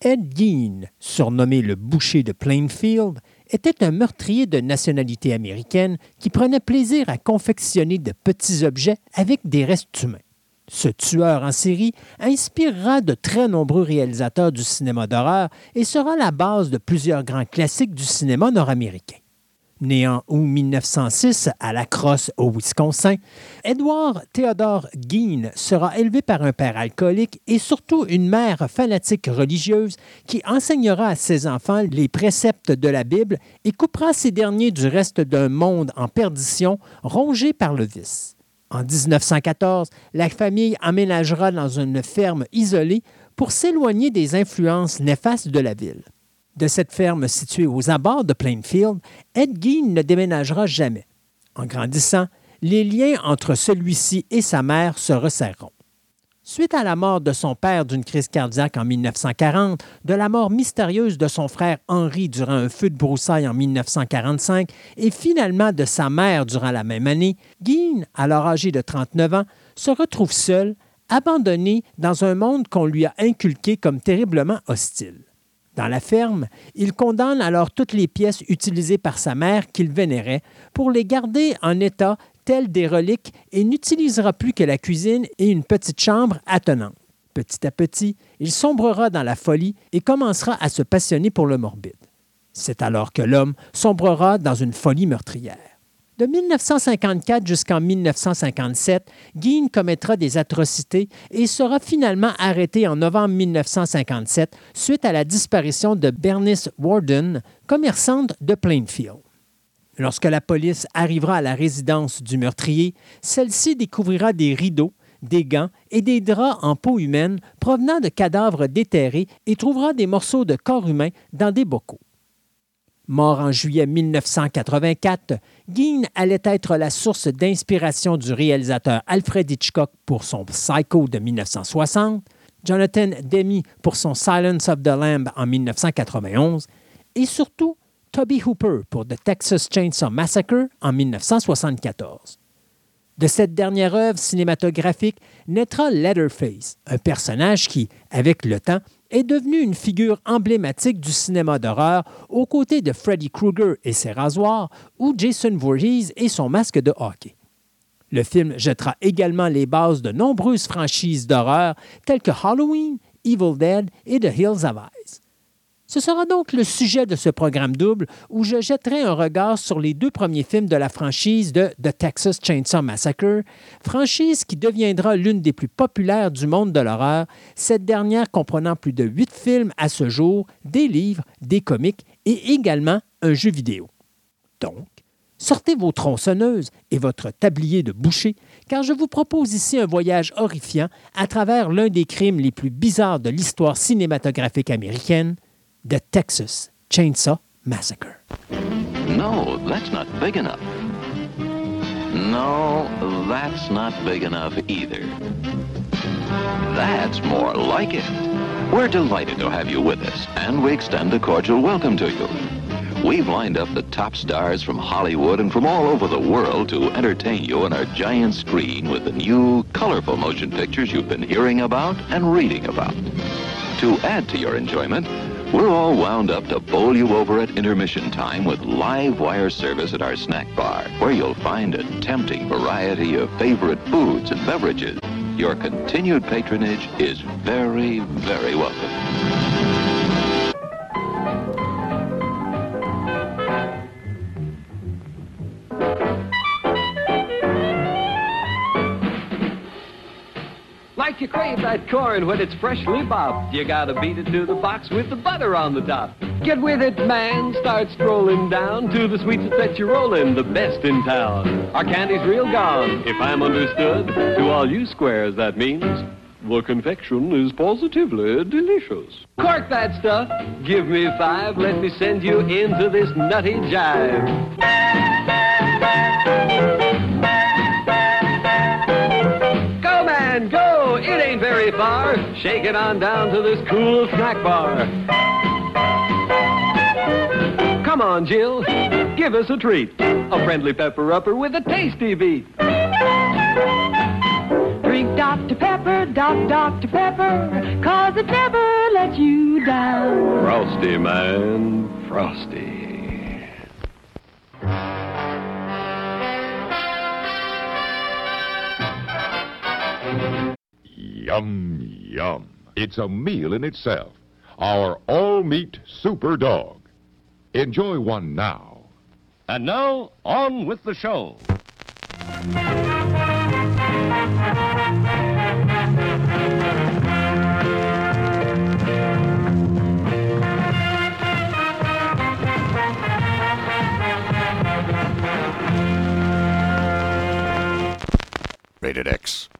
Ed Gein, surnommé le boucher de Plainfield, était un meurtrier de nationalité américaine qui prenait plaisir à confectionner de petits objets avec des restes humains. Ce tueur en série inspirera de très nombreux réalisateurs du cinéma d'horreur et sera la base de plusieurs grands classiques du cinéma nord-américain. Né en août 1906 à La Crosse, au Wisconsin, Edward Theodore Gein sera élevé par un père alcoolique et surtout une mère fanatique religieuse qui enseignera à ses enfants les préceptes de la Bible et coupera ces derniers du reste d'un monde en perdition rongé par le vice. En 1914, la famille emménagera dans une ferme isolée pour s'éloigner des influences néfastes de la ville de cette ferme située aux abords de Plainfield, Ed Gein ne déménagera jamais. En grandissant, les liens entre celui-ci et sa mère se resserreront. Suite à la mort de son père d'une crise cardiaque en 1940, de la mort mystérieuse de son frère Henri durant un feu de broussailles en 1945 et finalement de sa mère durant la même année, Gein, alors âgé de 39 ans, se retrouve seul, abandonné dans un monde qu'on lui a inculqué comme terriblement hostile. Dans la ferme, il condamne alors toutes les pièces utilisées par sa mère qu'il vénérait pour les garder en état tel des reliques et n'utilisera plus que la cuisine et une petite chambre attenante. Petit à petit, il sombrera dans la folie et commencera à se passionner pour le morbide. C'est alors que l'homme sombrera dans une folie meurtrière. De 1954 jusqu'en 1957, Gein commettra des atrocités et sera finalement arrêté en novembre 1957 suite à la disparition de Bernice Warden, commerçante de Plainfield. Lorsque la police arrivera à la résidence du meurtrier, celle-ci découvrira des rideaux, des gants et des draps en peau humaine provenant de cadavres déterrés et trouvera des morceaux de corps humain dans des bocaux. Mort en juillet 1984, Gein allait être la source d'inspiration du réalisateur Alfred Hitchcock pour son Psycho de 1960, Jonathan Demme pour son Silence of the Lamb en 1991 et surtout Toby Hooper pour The Texas Chainsaw Massacre en 1974. De cette dernière œuvre cinématographique naîtra Leatherface, un personnage qui, avec le temps, est devenu une figure emblématique du cinéma d'horreur aux côtés de Freddy Krueger et ses rasoirs ou Jason Voorhees et son masque de hockey. Le film jettera également les bases de nombreuses franchises d'horreur telles que Halloween, Evil Dead et The Hills of Eyes. Ce sera donc le sujet de ce programme double où je jetterai un regard sur les deux premiers films de la franchise de The Texas Chainsaw Massacre, franchise qui deviendra l'une des plus populaires du monde de l'horreur, cette dernière comprenant plus de huit films à ce jour, des livres, des comics et également un jeu vidéo. Donc, sortez vos tronçonneuses et votre tablier de boucher, car je vous propose ici un voyage horrifiant à travers l'un des crimes les plus bizarres de l'histoire cinématographique américaine, The Texas Chainsaw Massacre. No, that's not big enough. No, that's not big enough either. That's more like it. We're delighted to have you with us, and we extend a cordial welcome to you. We've lined up the top stars from Hollywood and from all over the world to entertain you on our giant screen with the new, colorful motion pictures you've been hearing about and reading about. To add to your enjoyment, We're all wound up to bowl you over at intermission time with live wire service at our snack bar, where you'll find a tempting variety of favorite foods and beverages. Your continued patronage is very, very welcome. Like you crave that corn when it's freshly bobbed. You gotta beat it to the box with the butter on the top. Get with it, man. Start strolling down to the sweets that set you're rolling, the best in town. Our candy's real gone, if I'm understood. To all you squares, that means the confection is positively delicious. Cork that stuff. Give me five. Let me send you into this nutty jive. Far. Shake it on down to this cool snack bar. Come on, Jill. Give us a treat. A friendly pepper upper with a tasty beat. Drink Dr. Pepper, Doc, Dr. Pepper, cause it never lets you down. Frosty, man. Frosty. Yum, yum. It's a meal in itself. Our all meat super dog. Enjoy one now. And now, on with the show. Rated X.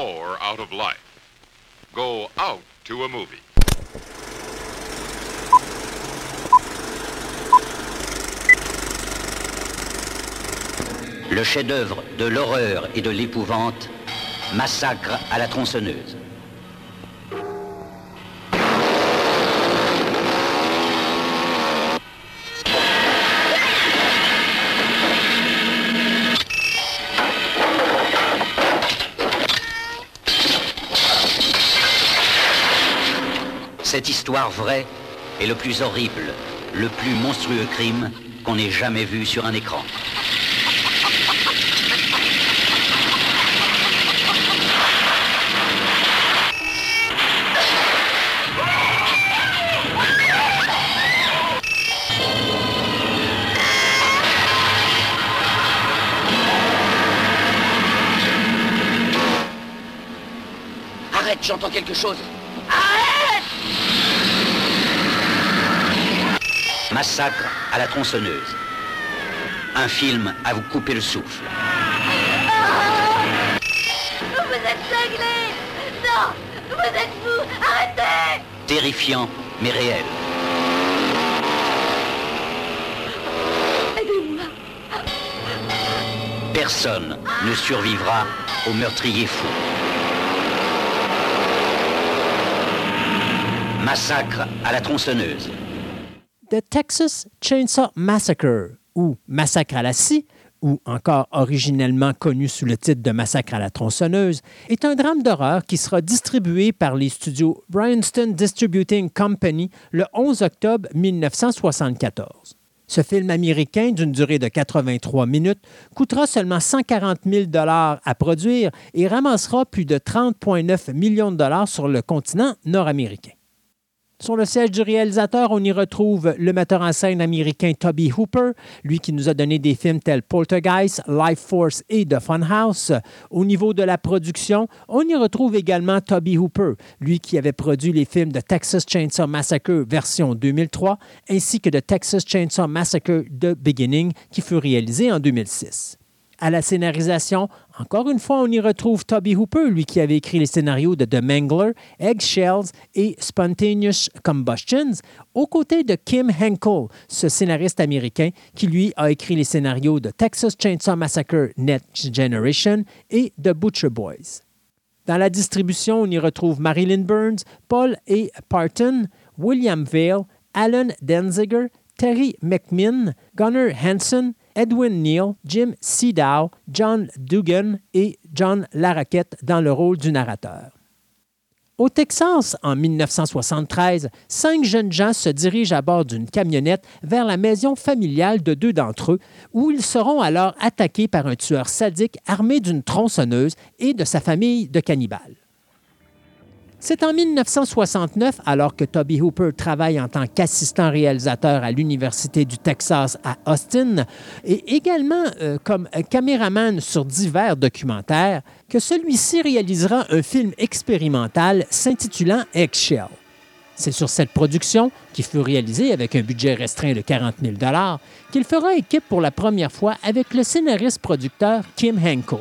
Out of life. Go out to a movie. Le chef-d'œuvre de l'horreur et de l'épouvante, Massacre à la tronçonneuse. Cette histoire vraie est le plus horrible, le plus monstrueux crime qu'on ait jamais vu sur un écran. Arrête, j'entends quelque chose. Massacre à la tronçonneuse. Un film à vous couper le souffle. Vous êtes cinglés Non Vous êtes fous Arrêtez Terrifiant, mais réel. Aidez-moi Personne ne survivra au meurtrier fou. Massacre à la tronçonneuse. The Texas Chainsaw Massacre, ou Massacre à la scie, ou encore originellement connu sous le titre de Massacre à la tronçonneuse, est un drame d'horreur qui sera distribué par les studios Bryanston Distributing Company le 11 octobre 1974. Ce film américain d'une durée de 83 minutes coûtera seulement 140 000 à produire et ramassera plus de 30,9 millions de dollars sur le continent nord-américain. Sur le siège du réalisateur, on y retrouve le metteur en scène américain Toby Hooper, lui qui nous a donné des films tels Poltergeist, Life Force et The Funhouse. Au niveau de la production, on y retrouve également Toby Hooper, lui qui avait produit les films de Texas Chainsaw Massacre version 2003, ainsi que de Texas Chainsaw Massacre The Beginning, qui fut réalisé en 2006. À la scénarisation, encore une fois, on y retrouve Toby Hooper, lui qui avait écrit les scénarios de The Mangler, Eggshells et Spontaneous Combustions, aux côtés de Kim Henkel, ce scénariste américain qui, lui, a écrit les scénarios de Texas Chainsaw Massacre Next Generation et The Butcher Boys. Dans la distribution, on y retrouve Marilyn Burns, Paul A. Parton, William Vale, Alan Denziger, Terry McMinn, Gunnar Hansen, Edwin Neal, Jim Seedow, John Dugan et John Larroquette dans le rôle du narrateur. Au Texas, en 1973, cinq jeunes gens se dirigent à bord d'une camionnette vers la maison familiale de deux d'entre eux, où ils seront alors attaqués par un tueur sadique armé d'une tronçonneuse et de sa famille de cannibales. C'est en 1969, alors que Toby Hooper travaille en tant qu'assistant réalisateur à l'Université du Texas à Austin et également euh, comme caméraman sur divers documentaires, que celui-ci réalisera un film expérimental s'intitulant Eggshell. C'est sur cette production, qui fut réalisée avec un budget restreint de 40 000 qu'il fera équipe pour la première fois avec le scénariste-producteur Kim Henkel.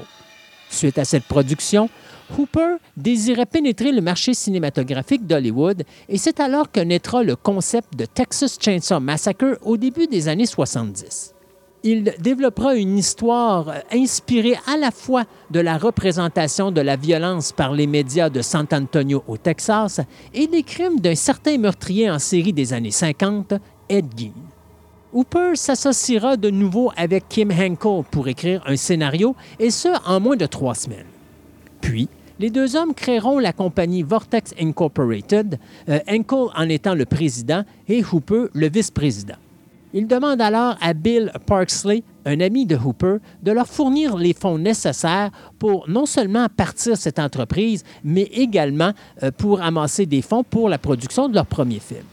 Suite à cette production, Hooper désirait pénétrer le marché cinématographique d'Hollywood et c'est alors que naîtra le concept de Texas Chainsaw Massacre au début des années 70. Il développera une histoire inspirée à la fois de la représentation de la violence par les médias de San Antonio au Texas et des crimes d'un certain meurtrier en série des années 50, Ed Gein. Hooper s'associera de nouveau avec Kim Henkel pour écrire un scénario, et ce en moins de trois semaines. Puis, les deux hommes créeront la compagnie Vortex Incorporated, euh, en étant le président et Hooper le vice-président. Il demande alors à Bill Parksley, un ami de Hooper, de leur fournir les fonds nécessaires pour non seulement partir cette entreprise, mais également euh, pour amasser des fonds pour la production de leur premier film.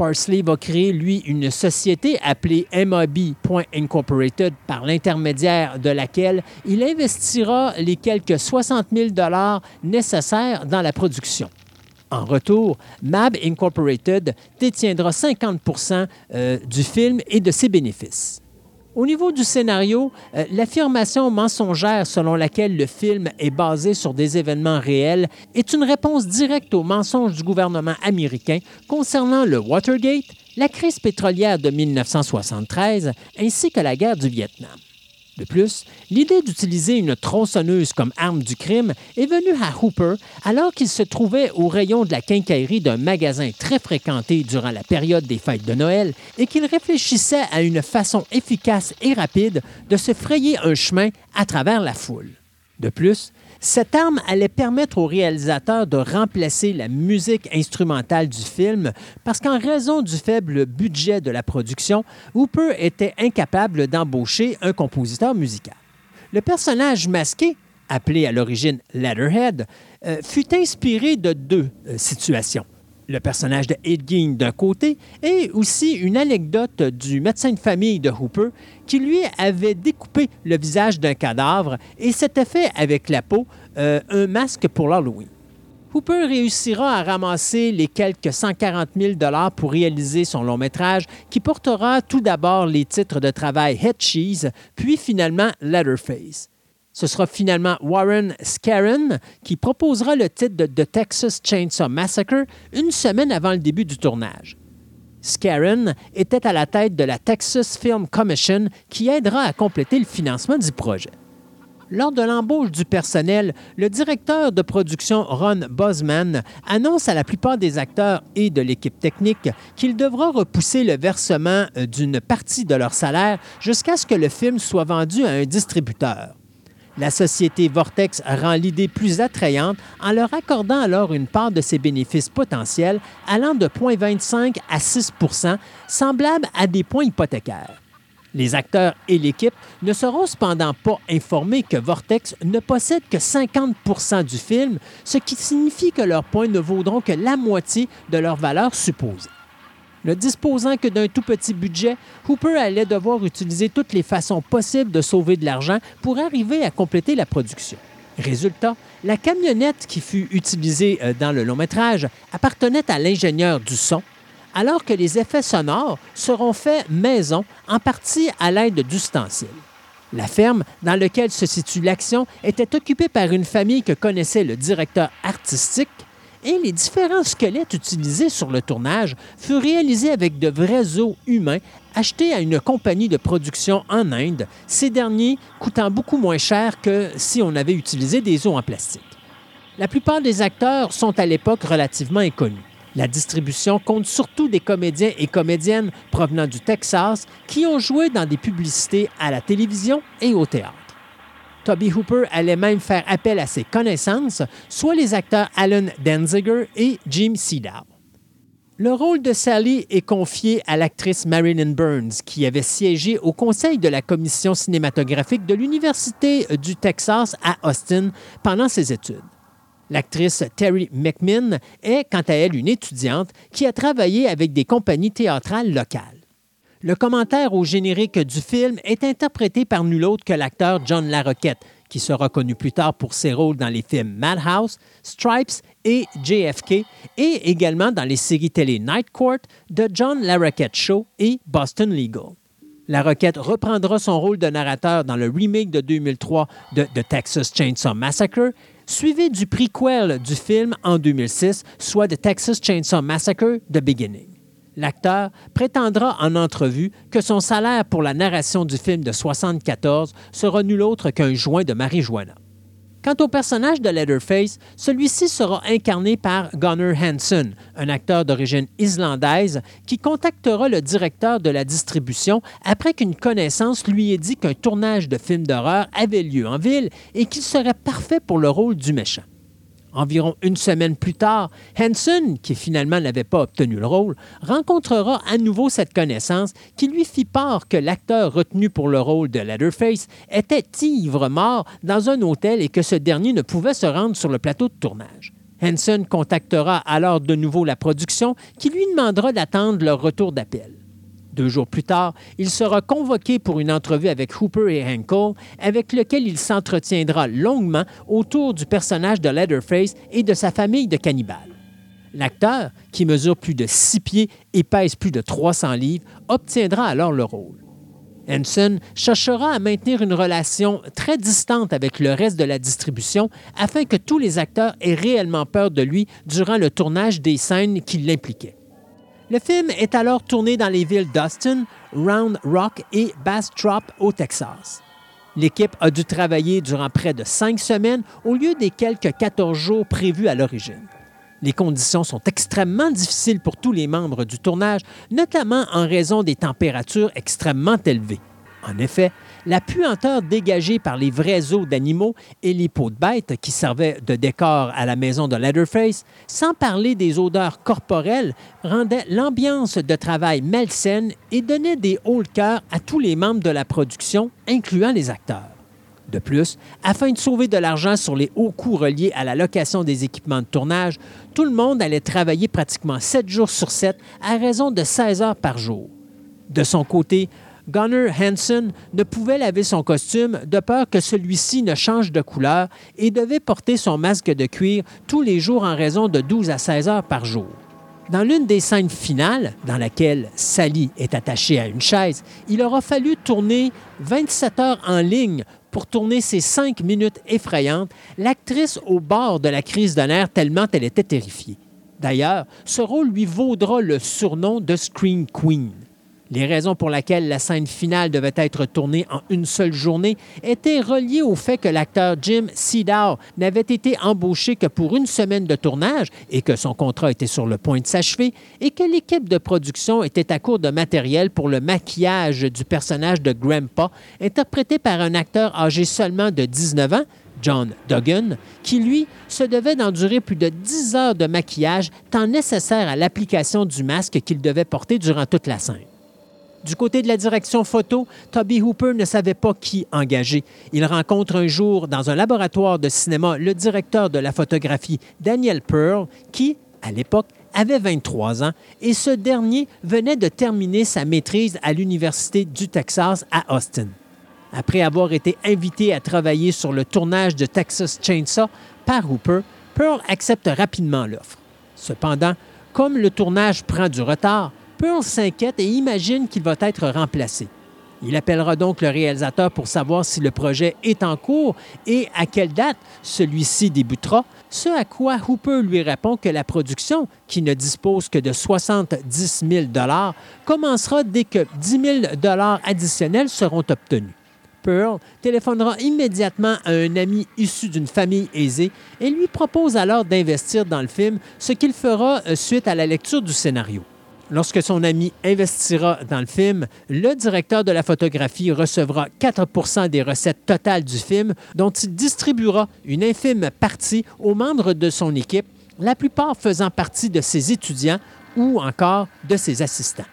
Parsley va créer, lui, une société appelée MIB.Incorporated par l'intermédiaire de laquelle il investira les quelques 60 000 nécessaires dans la production. En retour, MAB Incorporated détiendra 50% euh, du film et de ses bénéfices. Au niveau du scénario, euh, l'affirmation mensongère selon laquelle le film est basé sur des événements réels est une réponse directe aux mensonges du gouvernement américain concernant le Watergate, la crise pétrolière de 1973 ainsi que la guerre du Vietnam. De plus, l'idée d'utiliser une tronçonneuse comme arme du crime est venue à Hooper alors qu'il se trouvait au rayon de la quincaillerie d'un magasin très fréquenté durant la période des fêtes de Noël et qu'il réfléchissait à une façon efficace et rapide de se frayer un chemin à travers la foule. De plus, cette arme allait permettre au réalisateur de remplacer la musique instrumentale du film parce qu'en raison du faible budget de la production, Hooper était incapable d'embaucher un compositeur musical. Le personnage masqué, appelé à l'origine Leatherhead, euh, fut inspiré de deux euh, situations le personnage de Ed d'un côté, et aussi une anecdote du médecin de famille de Hooper qui lui avait découpé le visage d'un cadavre et s'était fait avec la peau euh, un masque pour l'Halloween. Hooper réussira à ramasser les quelques 140 000 pour réaliser son long métrage qui portera tout d'abord les titres de travail Head Cheese, puis finalement Leatherface. Ce sera finalement Warren Scarron qui proposera le titre de The Texas Chainsaw Massacre une semaine avant le début du tournage. Scarron était à la tête de la Texas Film Commission qui aidera à compléter le financement du projet. Lors de l'embauche du personnel, le directeur de production Ron Bosman annonce à la plupart des acteurs et de l'équipe technique qu'il devra repousser le versement euh, d'une partie de leur salaire jusqu'à ce que le film soit vendu à un distributeur. La société Vortex rend l'idée plus attrayante en leur accordant alors une part de ses bénéfices potentiels allant de 0,25 à 6% semblable à des points hypothécaires. Les acteurs et l'équipe ne seront cependant pas informés que Vortex ne possède que 50% du film, ce qui signifie que leurs points ne vaudront que la moitié de leur valeur supposée. Ne disposant que d'un tout petit budget, Hooper allait devoir utiliser toutes les façons possibles de sauver de l'argent pour arriver à compléter la production. Résultat, la camionnette qui fut utilisée euh, dans le long métrage appartenait à l'ingénieur du son, alors que les effets sonores seront faits maison, en partie à l'aide d'ustensiles. La ferme dans laquelle se situe l'action était occupée par une famille que connaissait le directeur artistique et les différents squelettes utilisés sur le tournage furent réalisés avec de vrais os humains achetés à une compagnie de production en Inde, ces derniers coûtant beaucoup moins cher que si on avait utilisé des os en plastique. La plupart des acteurs sont à l'époque relativement inconnus. La distribution compte surtout des comédiens et comédiennes provenant du Texas qui ont joué dans des publicités à la télévision et au théâtre. Toby Hooper allait même faire appel à ses connaissances, soit les acteurs Alan Danziger et Jim Seedow. Le rôle de Sally est confié à l'actrice Marilyn Burns, qui avait siégé au conseil de la commission cinématographique de l'Université du Texas à Austin pendant ses études. L'actrice Terry McMinn est, quant à elle, une étudiante qui a travaillé avec des compagnies théâtrales locales. Le commentaire au générique du film est interprété par nul autre que l'acteur John Larroquette, qui sera connu plus tard pour ses rôles dans les films Madhouse, Stripes et JFK, et également dans les séries télé Night Court, The John Larroquette Show et Boston Legal. Larroquette reprendra son rôle de narrateur dans le remake de 2003 de The Texas Chainsaw Massacre, suivi du prequel du film en 2006, soit The Texas Chainsaw Massacre The Beginning. L'acteur prétendra en entrevue que son salaire pour la narration du film de 1974 sera nul autre qu'un joint de marijuana. Quant au personnage de Leatherface, celui-ci sera incarné par Gunnar Hansen, un acteur d'origine islandaise qui contactera le directeur de la distribution après qu'une connaissance lui ait dit qu'un tournage de film d'horreur avait lieu en ville et qu'il serait parfait pour le rôle du méchant. Environ une semaine plus tard, Hansen, qui finalement n'avait pas obtenu le rôle, rencontrera à nouveau cette connaissance qui lui fit part que l'acteur retenu pour le rôle de Leatherface était ivre mort dans un hôtel et que ce dernier ne pouvait se rendre sur le plateau de tournage. Hansen contactera alors de nouveau la production qui lui demandera d'attendre leur retour d'appel. Deux jours plus tard, il sera convoqué pour une entrevue avec Hooper et Henkel, avec lequel il s'entretiendra longuement autour du personnage de Leatherface et de sa famille de cannibales. L'acteur, qui mesure plus de six pieds et pèse plus de 300 livres, obtiendra alors le rôle. Henson cherchera à maintenir une relation très distante avec le reste de la distribution afin que tous les acteurs aient réellement peur de lui durant le tournage des scènes qui l'impliquaient. Le film est alors tourné dans les villes d'Austin, Round Rock et Bastrop au Texas. L'équipe a dû travailler durant près de cinq semaines au lieu des quelques 14 jours prévus à l'origine. Les conditions sont extrêmement difficiles pour tous les membres du tournage, notamment en raison des températures extrêmement élevées. En effet, la puanteur dégagée par les vrais os d'animaux et les peaux de bêtes qui servaient de décor à la maison de Leatherface, sans parler des odeurs corporelles, rendait l'ambiance de travail malsaine et donnait des hauts le cœur à tous les membres de la production, incluant les acteurs. De plus, afin de sauver de l'argent sur les hauts coûts reliés à la location des équipements de tournage, tout le monde allait travailler pratiquement 7 jours sur 7 à raison de 16 heures par jour. De son côté, Gunnar Hansen ne pouvait laver son costume de peur que celui-ci ne change de couleur et devait porter son masque de cuir tous les jours en raison de 12 à 16 heures par jour. Dans l'une des scènes finales, dans laquelle Sally est attachée à une chaise, il aura fallu tourner 27 heures en ligne pour tourner ces cinq minutes effrayantes, l'actrice au bord de la crise de nerfs tellement elle était terrifiée. D'ailleurs, ce rôle lui vaudra le surnom de Scream Queen. Les raisons pour lesquelles la scène finale devait être tournée en une seule journée étaient reliées au fait que l'acteur Jim Seedow n'avait été embauché que pour une semaine de tournage et que son contrat était sur le point de s'achever et que l'équipe de production était à court de matériel pour le maquillage du personnage de Grandpa, interprété par un acteur âgé seulement de 19 ans, John Duggan, qui, lui, se devait d'endurer plus de 10 heures de maquillage, tant nécessaire à l'application du masque qu'il devait porter durant toute la scène. Du côté de la direction photo, Toby Hooper ne savait pas qui engager. Il rencontre un jour dans un laboratoire de cinéma le directeur de la photographie, Daniel Pearl, qui, à l'époque, avait 23 ans et ce dernier venait de terminer sa maîtrise à l'Université du Texas à Austin. Après avoir été invité à travailler sur le tournage de Texas Chainsaw par Hooper, Pearl accepte rapidement l'offre. Cependant, comme le tournage prend du retard, Pearl s'inquiète et imagine qu'il va être remplacé. Il appellera donc le réalisateur pour savoir si le projet est en cours et à quelle date celui-ci débutera, ce à quoi Hooper lui répond que la production, qui ne dispose que de 70 000 commencera dès que 10 000 additionnels seront obtenus. Pearl téléphonera immédiatement à un ami issu d'une famille aisée et lui propose alors d'investir dans le film, ce qu'il fera euh, suite à la lecture du scénario. Lorsque son ami investira dans le film, le directeur de la photographie recevra 4% des recettes totales du film, dont il distribuera une infime partie aux membres de son équipe, la plupart faisant partie de ses étudiants ou encore de ses assistants.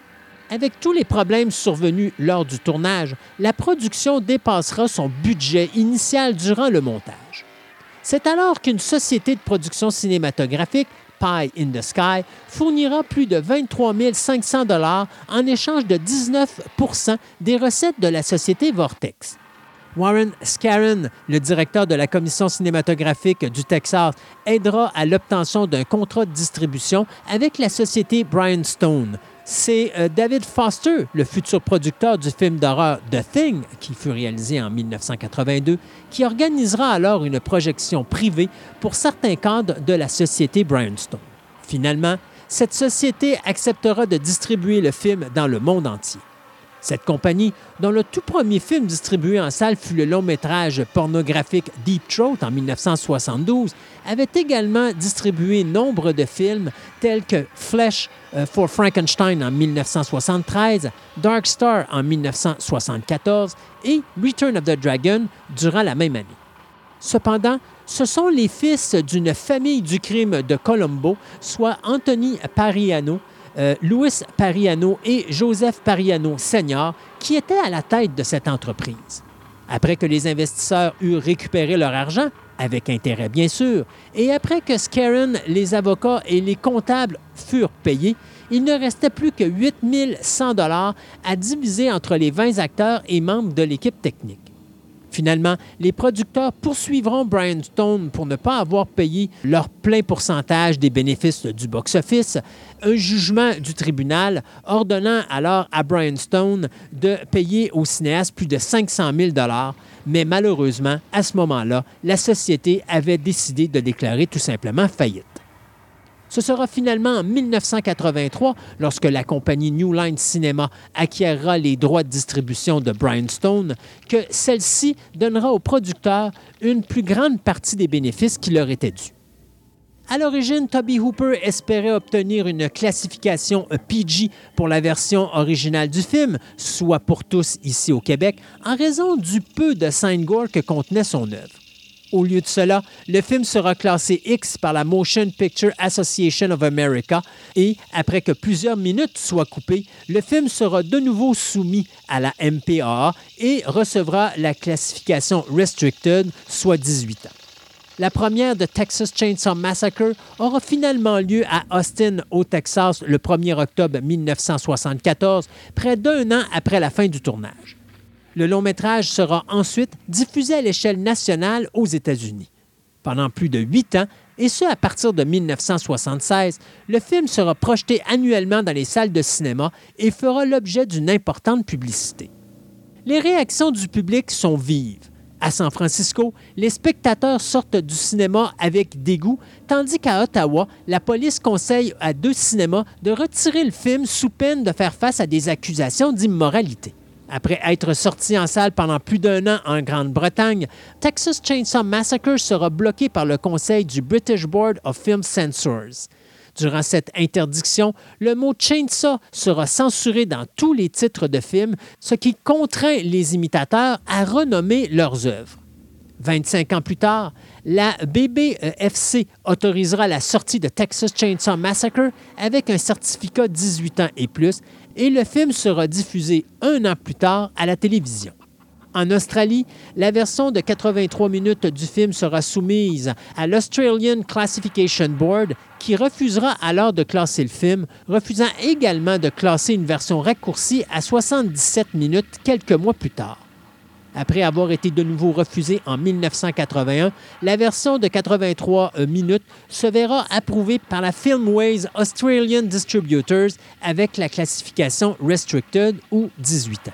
Avec tous les problèmes survenus lors du tournage, la production dépassera son budget initial durant le montage. C'est alors qu'une société de production cinématographique, Pie in the Sky, fournira plus de 23 500 dollars en échange de 19% des recettes de la société Vortex. Warren Scarron, le directeur de la commission cinématographique du Texas, aidera à l'obtention d'un contrat de distribution avec la société Brian Stone. C'est euh, David Foster, le futur producteur du film d'horreur The Thing, qui fut réalisé en 1982, qui organisera alors une projection privée pour certains cadres de la société Brian Stone. Finalement, cette société acceptera de distribuer le film dans le monde entier. Cette compagnie, dont le tout premier film distribué en salle fut le long métrage pornographique Deep Throat en 1972, avait également distribué nombre de films tels que Flesh euh, for Frankenstein en 1973, Dark Star en 1974 et Return of the Dragon durant la même année. Cependant, ce sont les fils d'une famille du crime de Colombo, soit Anthony Pariano, euh, Louis Pariano et Joseph Pariano Senior, qui étaient à la tête de cette entreprise. Après que les investisseurs eurent récupéré leur argent, avec intérêt bien sûr, et après que Scarron, les avocats et les comptables furent payés, il ne restait plus que 8 100 dollars à diviser entre les 20 acteurs et membres de l'équipe technique. Finalement, les producteurs poursuivront Brian Stone pour ne pas avoir payé leur plein pourcentage des bénéfices du box-office, un jugement du tribunal ordonnant alors à Brian Stone de payer au cinéaste plus de 500 000 mais malheureusement, à ce moment-là, la société avait décidé de déclarer tout simplement faillite. Ce sera finalement en 1983, lorsque la compagnie New Line Cinema acquérera les droits de distribution de Brian Stone, que celle-ci donnera aux producteurs une plus grande partie des bénéfices qui leur étaient dus. À l'origine, Toby Hooper espérait obtenir une classification PG pour la version originale du film, soit pour tous ici au Québec, en raison du peu de scène gore que contenait son œuvre. Au lieu de cela, le film sera classé X par la Motion Picture Association of America et, après que plusieurs minutes soient coupées, le film sera de nouveau soumis à la MPAA et recevra la classification Restricted, soit 18 ans. La première de Texas Chainsaw Massacre aura finalement lieu à Austin, au Texas, le 1er octobre 1974, près d'un an après la fin du tournage. Le long métrage sera ensuite diffusé à l'échelle nationale aux États-Unis. Pendant plus de huit ans, et ce à partir de 1976, le film sera projeté annuellement dans les salles de cinéma et fera l'objet d'une importante publicité. Les réactions du public sont vives. À San Francisco, les spectateurs sortent du cinéma avec dégoût, tandis qu'à Ottawa, la police conseille à deux cinémas de retirer le film sous peine de faire face à des accusations d'immoralité. Après être sorti en salle pendant plus d'un an en Grande-Bretagne, Texas Chainsaw Massacre sera bloqué par le conseil du British Board of Film Censors. Durant cette interdiction, le mot chainsaw sera censuré dans tous les titres de films, ce qui contraint les imitateurs à renommer leurs œuvres. 25 ans plus tard, la BBFC autorisera la sortie de Texas Chainsaw Massacre avec un certificat 18 ans et plus et le film sera diffusé un an plus tard à la télévision. En Australie, la version de 83 minutes du film sera soumise à l'Australian Classification Board qui refusera alors de classer le film, refusant également de classer une version raccourcie à 77 minutes quelques mois plus tard. Après avoir été de nouveau refusée en 1981, la version de 83 euh, minutes se verra approuvée par la Filmways Australian Distributors avec la classification Restricted ou 18 ans.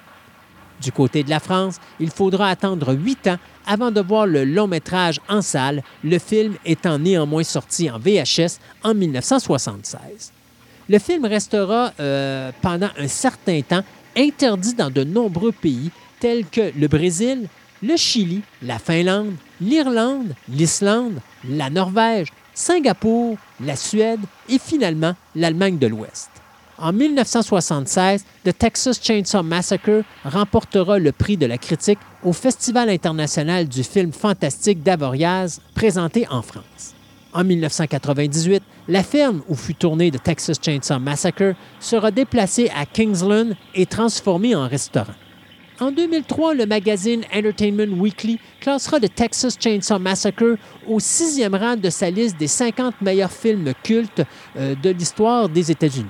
Du côté de la France, il faudra attendre huit ans avant de voir le long métrage en salle, le film étant néanmoins sorti en VHS en 1976. Le film restera euh, pendant un certain temps interdit dans de nombreux pays tels que le Brésil, le Chili, la Finlande, l'Irlande, l'Islande, la Norvège, Singapour, la Suède et finalement l'Allemagne de l'Ouest. En 1976, The Texas Chainsaw Massacre remportera le prix de la critique au Festival international du film fantastique d'Avoriaz, présenté en France. En 1998, la ferme où fut tourné The Texas Chainsaw Massacre sera déplacée à Kingsland et transformée en restaurant. En 2003, le magazine Entertainment Weekly classera The Texas Chainsaw Massacre au sixième rang de sa liste des 50 meilleurs films cultes euh, de l'histoire des États-Unis.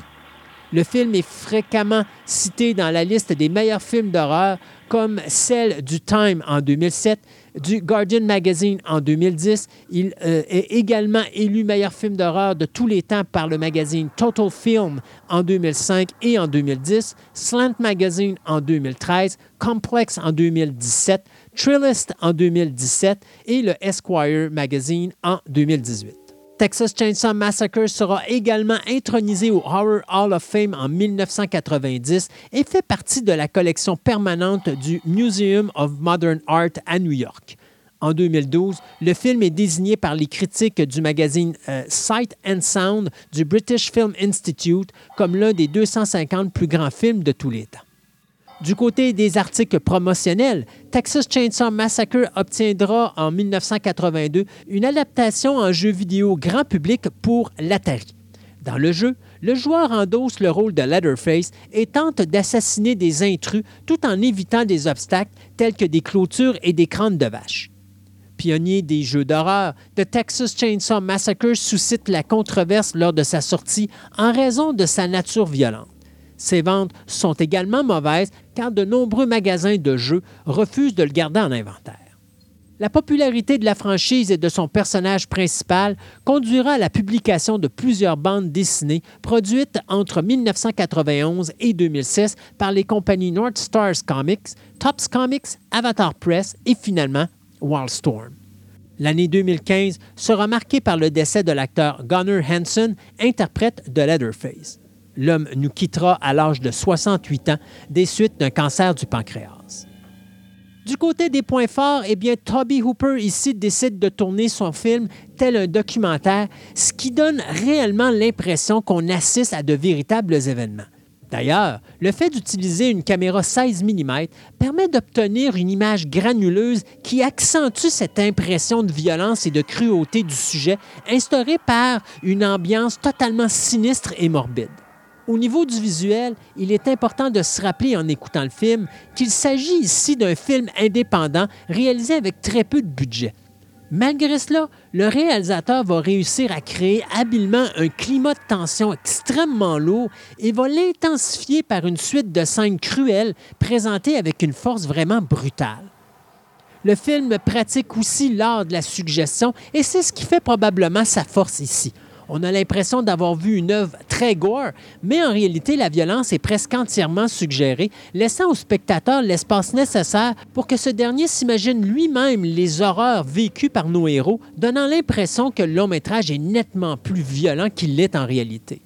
Le film est fréquemment cité dans la liste des meilleurs films d'horreur, comme celle du Time en 2007, du Guardian Magazine en 2010. Il euh, est également élu meilleur film d'horreur de tous les temps par le magazine Total Film en 2005 et en 2010, Slant Magazine en 2013, Complex en 2017, Trillist en 2017 et le Esquire Magazine en 2018. Texas Chainsaw Massacre sera également intronisé au Horror Hall of Fame en 1990 et fait partie de la collection permanente du Museum of Modern Art à New York. En 2012, le film est désigné par les critiques du magazine euh, Sight and Sound du British Film Institute comme l'un des 250 plus grands films de tous les temps. Du côté des articles promotionnels, Texas Chainsaw Massacre obtiendra en 1982 une adaptation en jeu vidéo grand public pour l'Atari. Dans le jeu, le joueur endosse le rôle de Leatherface et tente d'assassiner des intrus tout en évitant des obstacles tels que des clôtures et des crânes de vache. Pionnier des jeux d'horreur, The Texas Chainsaw Massacre suscite la controverse lors de sa sortie en raison de sa nature violente. Ses ventes sont également mauvaises car de nombreux magasins de jeux refusent de le garder en inventaire. La popularité de la franchise et de son personnage principal conduira à la publication de plusieurs bandes dessinées produites entre 1991 et 2006 par les compagnies North Stars Comics, Tops Comics, Avatar Press et finalement Wildstorm. L'année 2015 sera marquée par le décès de l'acteur Gunnar Hansen, interprète de Leatherface. L'homme nous quittera à l'âge de 68 ans des suites d'un cancer du pancréas. Du côté des points forts, eh bien, Toby Hooper ici décide de tourner son film tel un documentaire, ce qui donne réellement l'impression qu'on assiste à de véritables événements. D'ailleurs, le fait d'utiliser une caméra 16 mm permet d'obtenir une image granuleuse qui accentue cette impression de violence et de cruauté du sujet instaurée par une ambiance totalement sinistre et morbide. Au niveau du visuel, il est important de se rappeler en écoutant le film qu'il s'agit ici d'un film indépendant réalisé avec très peu de budget. Malgré cela, le réalisateur va réussir à créer habilement un climat de tension extrêmement lourd et va l'intensifier par une suite de scènes cruelles présentées avec une force vraiment brutale. Le film pratique aussi l'art de la suggestion et c'est ce qui fait probablement sa force ici. On a l'impression d'avoir vu une œuvre très gore, mais en réalité, la violence est presque entièrement suggérée, laissant au spectateur l'espace nécessaire pour que ce dernier s'imagine lui-même les horreurs vécues par nos héros, donnant l'impression que le long métrage est nettement plus violent qu'il l'est en réalité.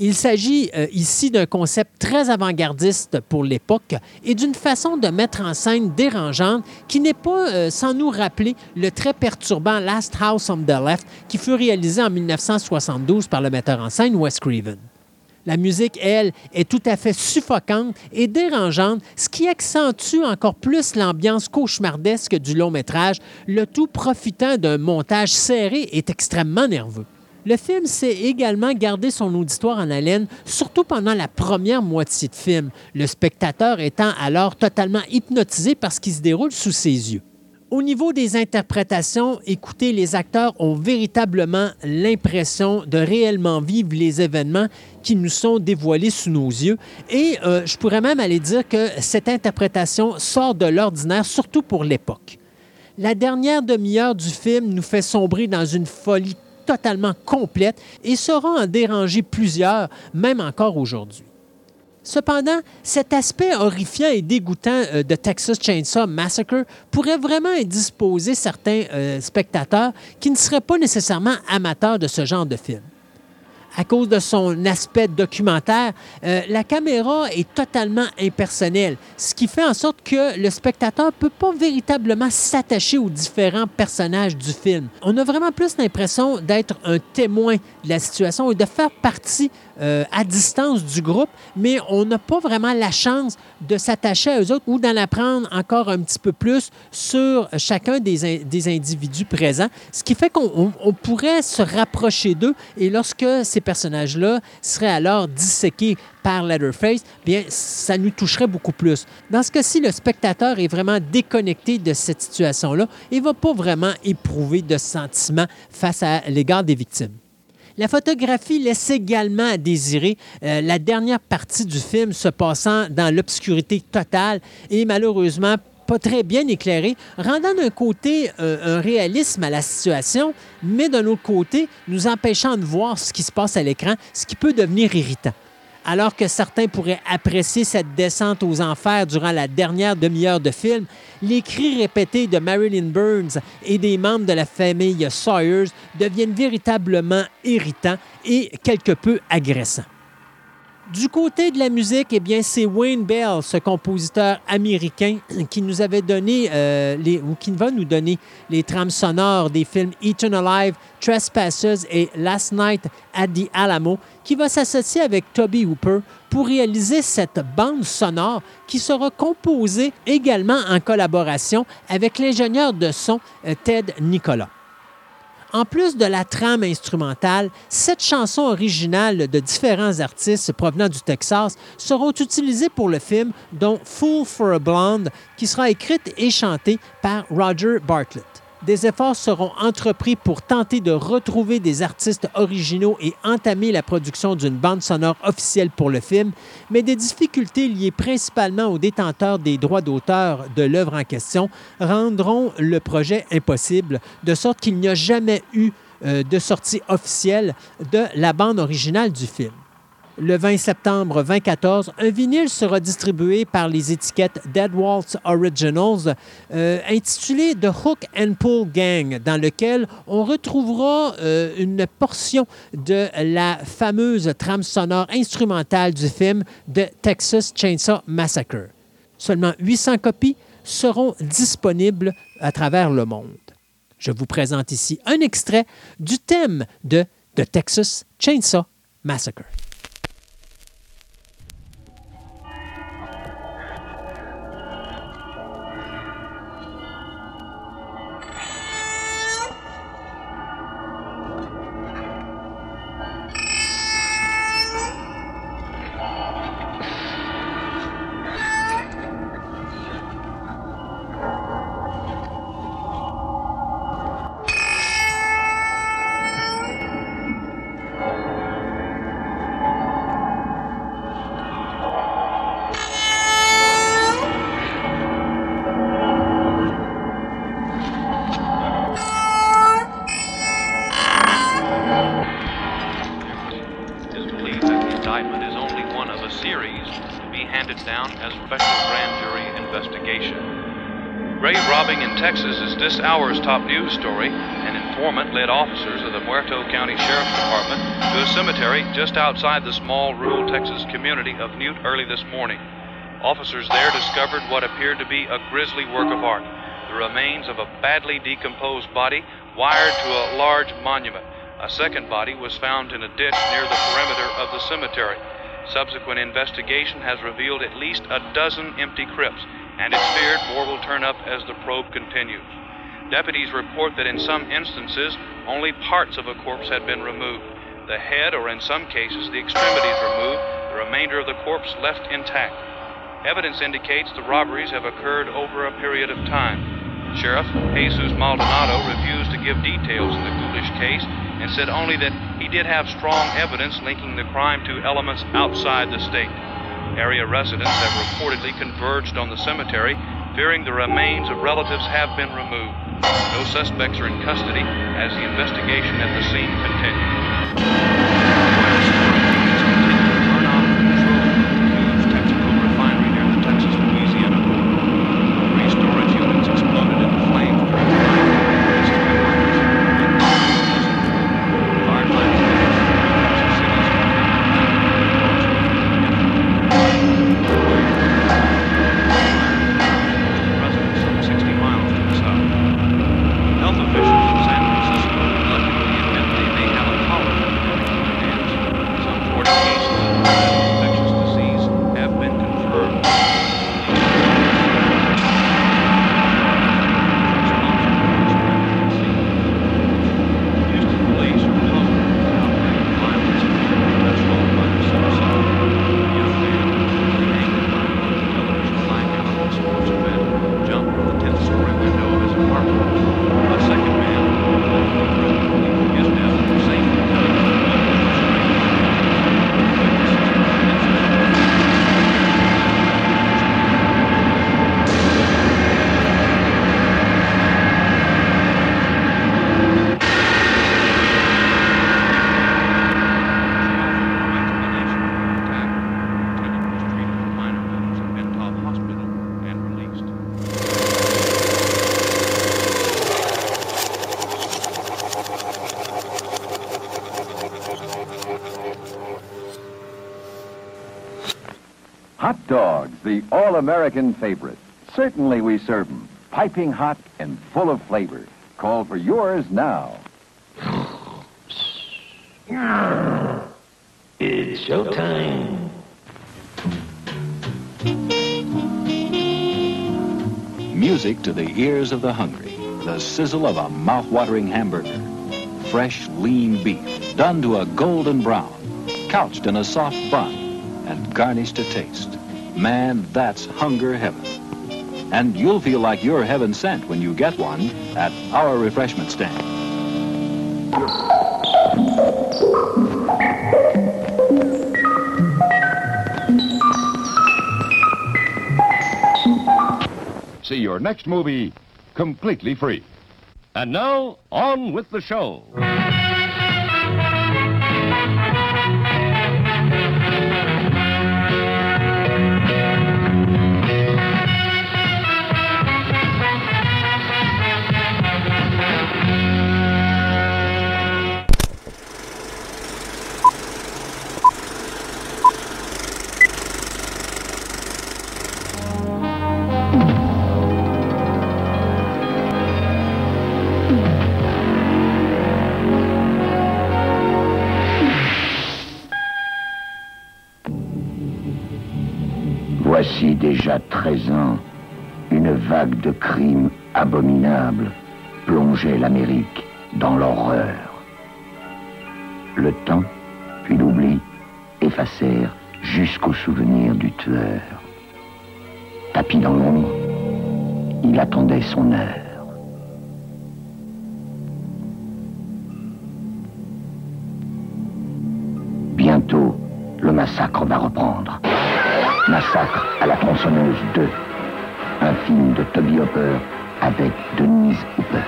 Il s'agit euh, ici d'un concept très avant-gardiste pour l'époque et d'une façon de mettre en scène dérangeante qui n'est pas euh, sans nous rappeler le très perturbant Last House on the Left qui fut réalisé en 1972 par le metteur en scène Wes Craven. La musique, elle, est tout à fait suffocante et dérangeante, ce qui accentue encore plus l'ambiance cauchemardesque du long métrage, le tout profitant d'un montage serré et extrêmement nerveux. Le film sait également garder son auditoire en haleine, surtout pendant la première moitié de film, le spectateur étant alors totalement hypnotisé par ce qui se déroule sous ses yeux. Au niveau des interprétations, écoutez, les acteurs ont véritablement l'impression de réellement vivre les événements qui nous sont dévoilés sous nos yeux. Et euh, je pourrais même aller dire que cette interprétation sort de l'ordinaire, surtout pour l'époque. La dernière demi-heure du film nous fait sombrer dans une folie totalement complète et saura en déranger plusieurs, même encore aujourd'hui. Cependant, cet aspect horrifiant et dégoûtant euh, de Texas Chainsaw Massacre pourrait vraiment indisposer certains euh, spectateurs qui ne seraient pas nécessairement amateurs de ce genre de film. À cause de son aspect documentaire, euh, la caméra est totalement impersonnelle, ce qui fait en sorte que le spectateur ne peut pas véritablement s'attacher aux différents personnages du film. On a vraiment plus l'impression d'être un témoin de la situation et de faire partie euh, à distance du groupe, mais on n'a pas vraiment la chance de s'attacher à eux autres ou d'en apprendre encore un petit peu plus sur chacun des, des individus présents, ce qui fait qu'on on- on pourrait se rapprocher d'eux et lorsque ces personnages-là seraient alors disséqués par Leatherface, bien, ça nous toucherait beaucoup plus. Dans ce cas-ci, le spectateur est vraiment déconnecté de cette situation-là et ne va pas vraiment éprouver de sentiments face à l'égard des victimes. La photographie laisse également à désirer euh, la dernière partie du film se passant dans l'obscurité totale et malheureusement pas très bien éclairée, rendant d'un côté euh, un réalisme à la situation, mais d'un autre côté nous empêchant de voir ce qui se passe à l'écran, ce qui peut devenir irritant. Alors que certains pourraient apprécier cette descente aux enfers durant la dernière demi-heure de film, les cris répétés de Marilyn Burns et des membres de la famille Sawyers deviennent véritablement irritants et quelque peu agressants. Du côté de la musique, eh bien, c'est Wayne Bell, ce compositeur américain, qui nous avait donné, euh, les, ou qui va nous donner les trames sonores des films Eaten Alive, Trespassers et Last Night at the Alamo, qui va s'associer avec Toby Hooper pour réaliser cette bande sonore qui sera composée également en collaboration avec l'ingénieur de son euh, Ted Nicola. En plus de la trame instrumentale, sept chansons originales de différents artistes provenant du Texas seront utilisées pour le film, dont Fool for a Blonde, qui sera écrite et chantée par Roger Bartlett. Des efforts seront entrepris pour tenter de retrouver des artistes originaux et entamer la production d'une bande sonore officielle pour le film, mais des difficultés liées principalement aux détenteurs des droits d'auteur de l'œuvre en question rendront le projet impossible, de sorte qu'il n'y a jamais eu euh, de sortie officielle de la bande originale du film. Le 20 septembre 2014, un vinyle sera distribué par les étiquettes Dead Waltz Originals euh, intitulé The Hook and Pull Gang, dans lequel on retrouvera euh, une portion de la fameuse trame sonore instrumentale du film The Texas Chainsaw Massacre. Seulement 800 copies seront disponibles à travers le monde. Je vous présente ici un extrait du thème de The Texas Chainsaw Massacre. Outside the small rural Texas community of Newt early this morning. Officers there discovered what appeared to be a grisly work of art the remains of a badly decomposed body wired to a large monument. A second body was found in a ditch near the perimeter of the cemetery. Subsequent investigation has revealed at least a dozen empty crypts, and it's feared more will turn up as the probe continues. Deputies report that in some instances, only parts of a corpse had been removed. The head, or in some cases, the extremities removed, the remainder of the corpse left intact. Evidence indicates the robberies have occurred over a period of time. Sheriff Jesus Maldonado refused to give details in the ghoulish case and said only that he did have strong evidence linking the crime to elements outside the state. Area residents have reportedly converged on the cemetery, fearing the remains of relatives have been removed. No suspects are in custody as the investigation at the scene continues. Thank you. Hot dogs, the all-American favorite. Certainly we serve them. Piping hot and full of flavor. Call for yours now. It's showtime. Music to the ears of the hungry. The sizzle of a mouth-watering hamburger. Fresh, lean beef, done to a golden brown, couched in a soft bun, and garnished to taste. Man, that's hunger heaven. And you'll feel like you're heaven sent when you get one at our refreshment stand. See your next movie completely free. And now, on with the show. Déjà 13 ans, une vague de crimes abominables plongeait l'Amérique dans l'horreur. Le temps, puis l'oubli, effacèrent jusqu'au souvenir du tueur. Tapis dans l'ombre, il attendait son heure. Bientôt, le massacre va reprendre. Massacre à la tronçonneuse 2. Un film de Toby Hopper avec Denise Hooper.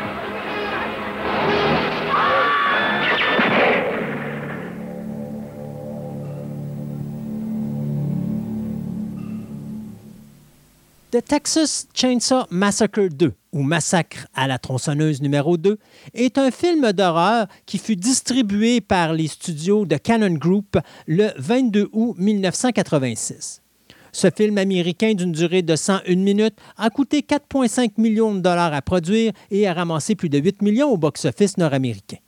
The Texas Chainsaw Massacre 2, ou Massacre à la tronçonneuse numéro 2, est un film d'horreur qui fut distribué par les studios de Canon Group le 22 août 1986. Ce film américain d'une durée de 101 minutes a coûté 4,5 millions de dollars à produire et a ramassé plus de 8 millions au box-office nord-américain.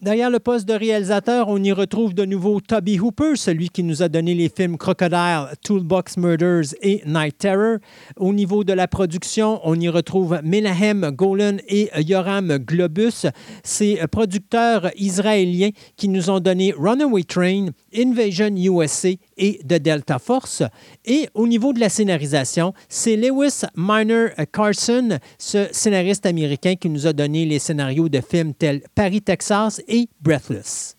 Derrière le poste de réalisateur, on y retrouve de nouveau Toby Hooper, celui qui nous a donné les films Crocodile, Toolbox Murders et Night Terror. Au niveau de la production, on y retrouve Menahem Golan et Yoram Globus, ces producteurs israéliens qui nous ont donné Runaway Train, Invasion USA et The Delta Force. Et au niveau de la scénarisation, c'est Lewis Miner Carson, ce scénariste américain qui nous a donné les scénarios de films tels Paris, Texas et Breathless.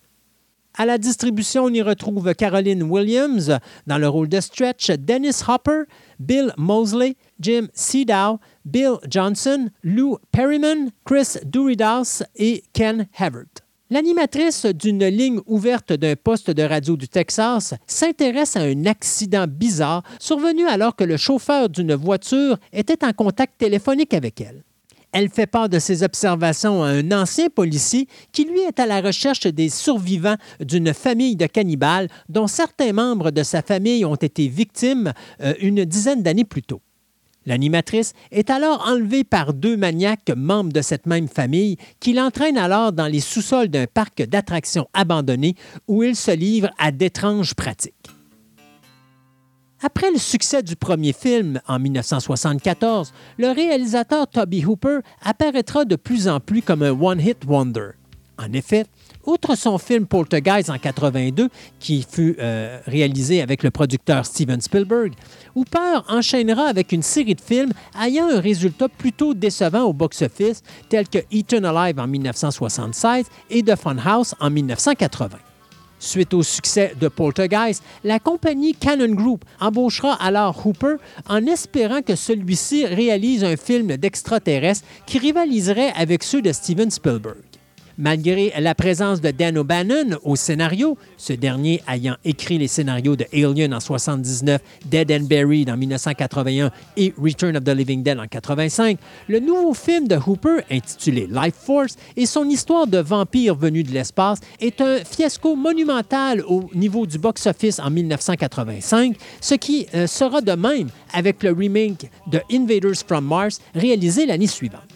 À la distribution, on y retrouve Caroline Williams dans le rôle de Stretch, Dennis Hopper, Bill Mosley, Jim Seedow, Bill Johnson, Lou Perryman, Chris Duridas et Ken Havert. L'animatrice d'une ligne ouverte d'un poste de radio du Texas s'intéresse à un accident bizarre survenu alors que le chauffeur d'une voiture était en contact téléphonique avec elle. Elle fait part de ses observations à un ancien policier qui, lui, est à la recherche des survivants d'une famille de cannibales dont certains membres de sa famille ont été victimes euh, une dizaine d'années plus tôt. L'animatrice est alors enlevée par deux maniaques membres de cette même famille qui l'entraînent alors dans les sous-sols d'un parc d'attractions abandonné où il se livre à d'étranges pratiques. Après le succès du premier film en 1974, le réalisateur Toby Hooper apparaîtra de plus en plus comme un one-hit wonder. En effet, outre son film Poltergeist en 82, qui fut euh, réalisé avec le producteur Steven Spielberg, Hooper enchaînera avec une série de films ayant un résultat plutôt décevant au box-office, tels que Eaten Alive en 1976 et The Funhouse en 1980. Suite au succès de Poltergeist, la compagnie Canon Group embauchera alors Hooper en espérant que celui-ci réalise un film d'extraterrestres qui rivaliserait avec ceux de Steven Spielberg. Malgré la présence de Dan O'Bannon au scénario, ce dernier ayant écrit les scénarios de Alien en 79, Dead and Buried en 1981 et Return of the Living Dead en 85, le nouveau film de Hooper, intitulé Life Force, et son histoire de vampire venu de l'espace est un fiasco monumental au niveau du box-office en 1985, ce qui euh, sera de même avec le remake de Invaders from Mars réalisé l'année suivante.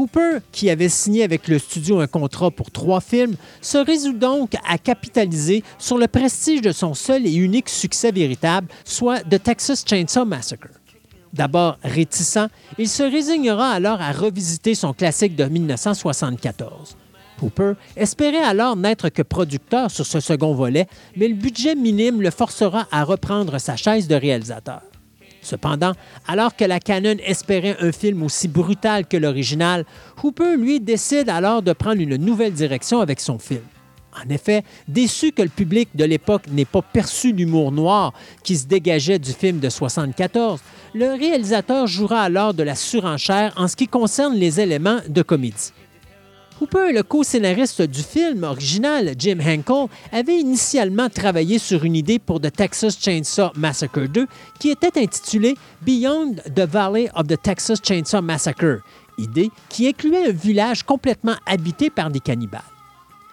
Hooper, qui avait signé avec le studio un contrat pour trois films, se résout donc à capitaliser sur le prestige de son seul et unique succès véritable, soit The Texas Chainsaw Massacre. D'abord réticent, il se résignera alors à revisiter son classique de 1974. Hooper espérait alors n'être que producteur sur ce second volet, mais le budget minime le forcera à reprendre sa chaise de réalisateur. Cependant, alors que la Canon espérait un film aussi brutal que l'original, Hooper, lui, décide alors de prendre une nouvelle direction avec son film. En effet, déçu que le public de l'époque n'ait pas perçu l'humour noir qui se dégageait du film de 1974, le réalisateur jouera alors de la surenchère en ce qui concerne les éléments de comédie. Hooper, le co-scénariste du film original, Jim Henkel, avait initialement travaillé sur une idée pour The Texas Chainsaw Massacre 2 qui était intitulée Beyond the Valley of the Texas Chainsaw Massacre, idée qui incluait un village complètement habité par des cannibales.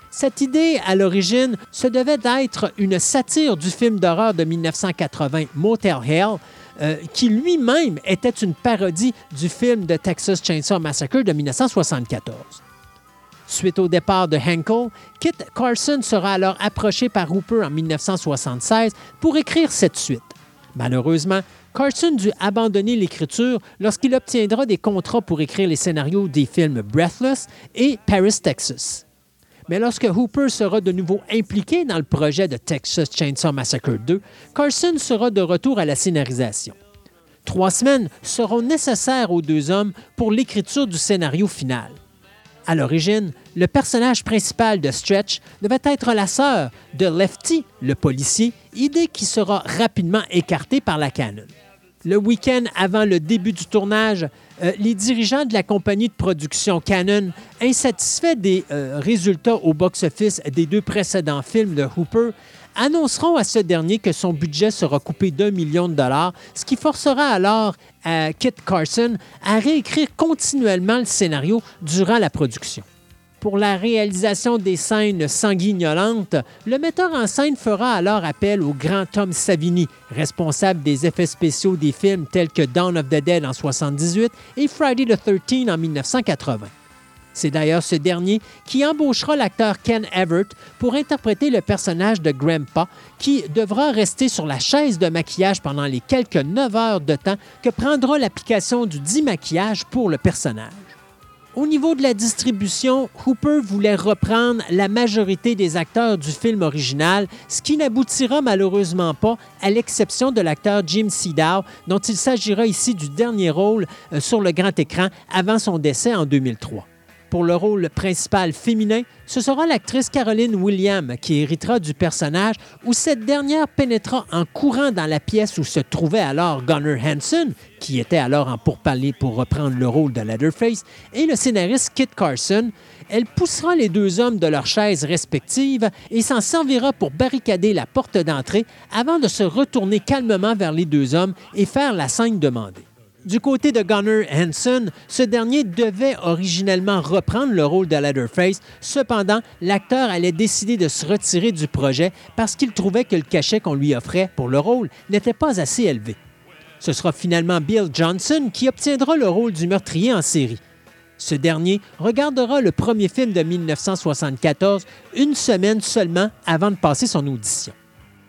Cette idée, à l'origine, se devait d'être une satire du film d'horreur de 1980 Motel Hell, euh, qui lui-même était une parodie du film de Texas Chainsaw Massacre de 1974. Suite au départ de Henkel, Kit Carson sera alors approché par Hooper en 1976 pour écrire cette suite. Malheureusement, Carson dut abandonner l'écriture lorsqu'il obtiendra des contrats pour écrire les scénarios des films Breathless et Paris, Texas. Mais lorsque Hooper sera de nouveau impliqué dans le projet de Texas Chainsaw Massacre 2, Carson sera de retour à la scénarisation. Trois semaines seront nécessaires aux deux hommes pour l'écriture du scénario final. À l'origine, le personnage principal de Stretch devait être la sœur de Lefty, le policier, idée qui sera rapidement écartée par la Canon. Le week-end avant le début du tournage, euh, les dirigeants de la compagnie de production Canon, insatisfaits des euh, résultats au box-office des deux précédents films de Hooper, annonceront à ce dernier que son budget sera coupé d'un million de dollars, ce qui forcera alors à Kit Carson à réécrire continuellement le scénario durant la production. Pour la réalisation des scènes sanguignolentes, le metteur en scène fera alors appel au grand Tom Savini, responsable des effets spéciaux des films tels que Dawn of the Dead en 1978 et Friday the 13 en 1980. C'est d'ailleurs ce dernier qui embauchera l'acteur Ken Everett pour interpréter le personnage de Grandpa, qui devra rester sur la chaise de maquillage pendant les quelques 9 heures de temps que prendra l'application du dit maquillage pour le personnage. Au niveau de la distribution, Hooper voulait reprendre la majorité des acteurs du film original, ce qui n'aboutira malheureusement pas, à l'exception de l'acteur Jim Sedow, dont il s'agira ici du dernier rôle euh, sur le grand écran avant son décès en 2003. Pour le rôle principal féminin, ce sera l'actrice Caroline Williams qui héritera du personnage où cette dernière pénétra en courant dans la pièce où se trouvait alors Gunnar Hansen, qui était alors en pourparlers pour reprendre le rôle de Leatherface, et le scénariste Kit Carson. Elle poussera les deux hommes de leurs chaises respectives et s'en servira pour barricader la porte d'entrée avant de se retourner calmement vers les deux hommes et faire la scène demandée. Du côté de Gunnar Hansen, ce dernier devait originellement reprendre le rôle de Leatherface. Cependant, l'acteur allait décider de se retirer du projet parce qu'il trouvait que le cachet qu'on lui offrait pour le rôle n'était pas assez élevé. Ce sera finalement Bill Johnson qui obtiendra le rôle du meurtrier en série. Ce dernier regardera le premier film de 1974 une semaine seulement avant de passer son audition.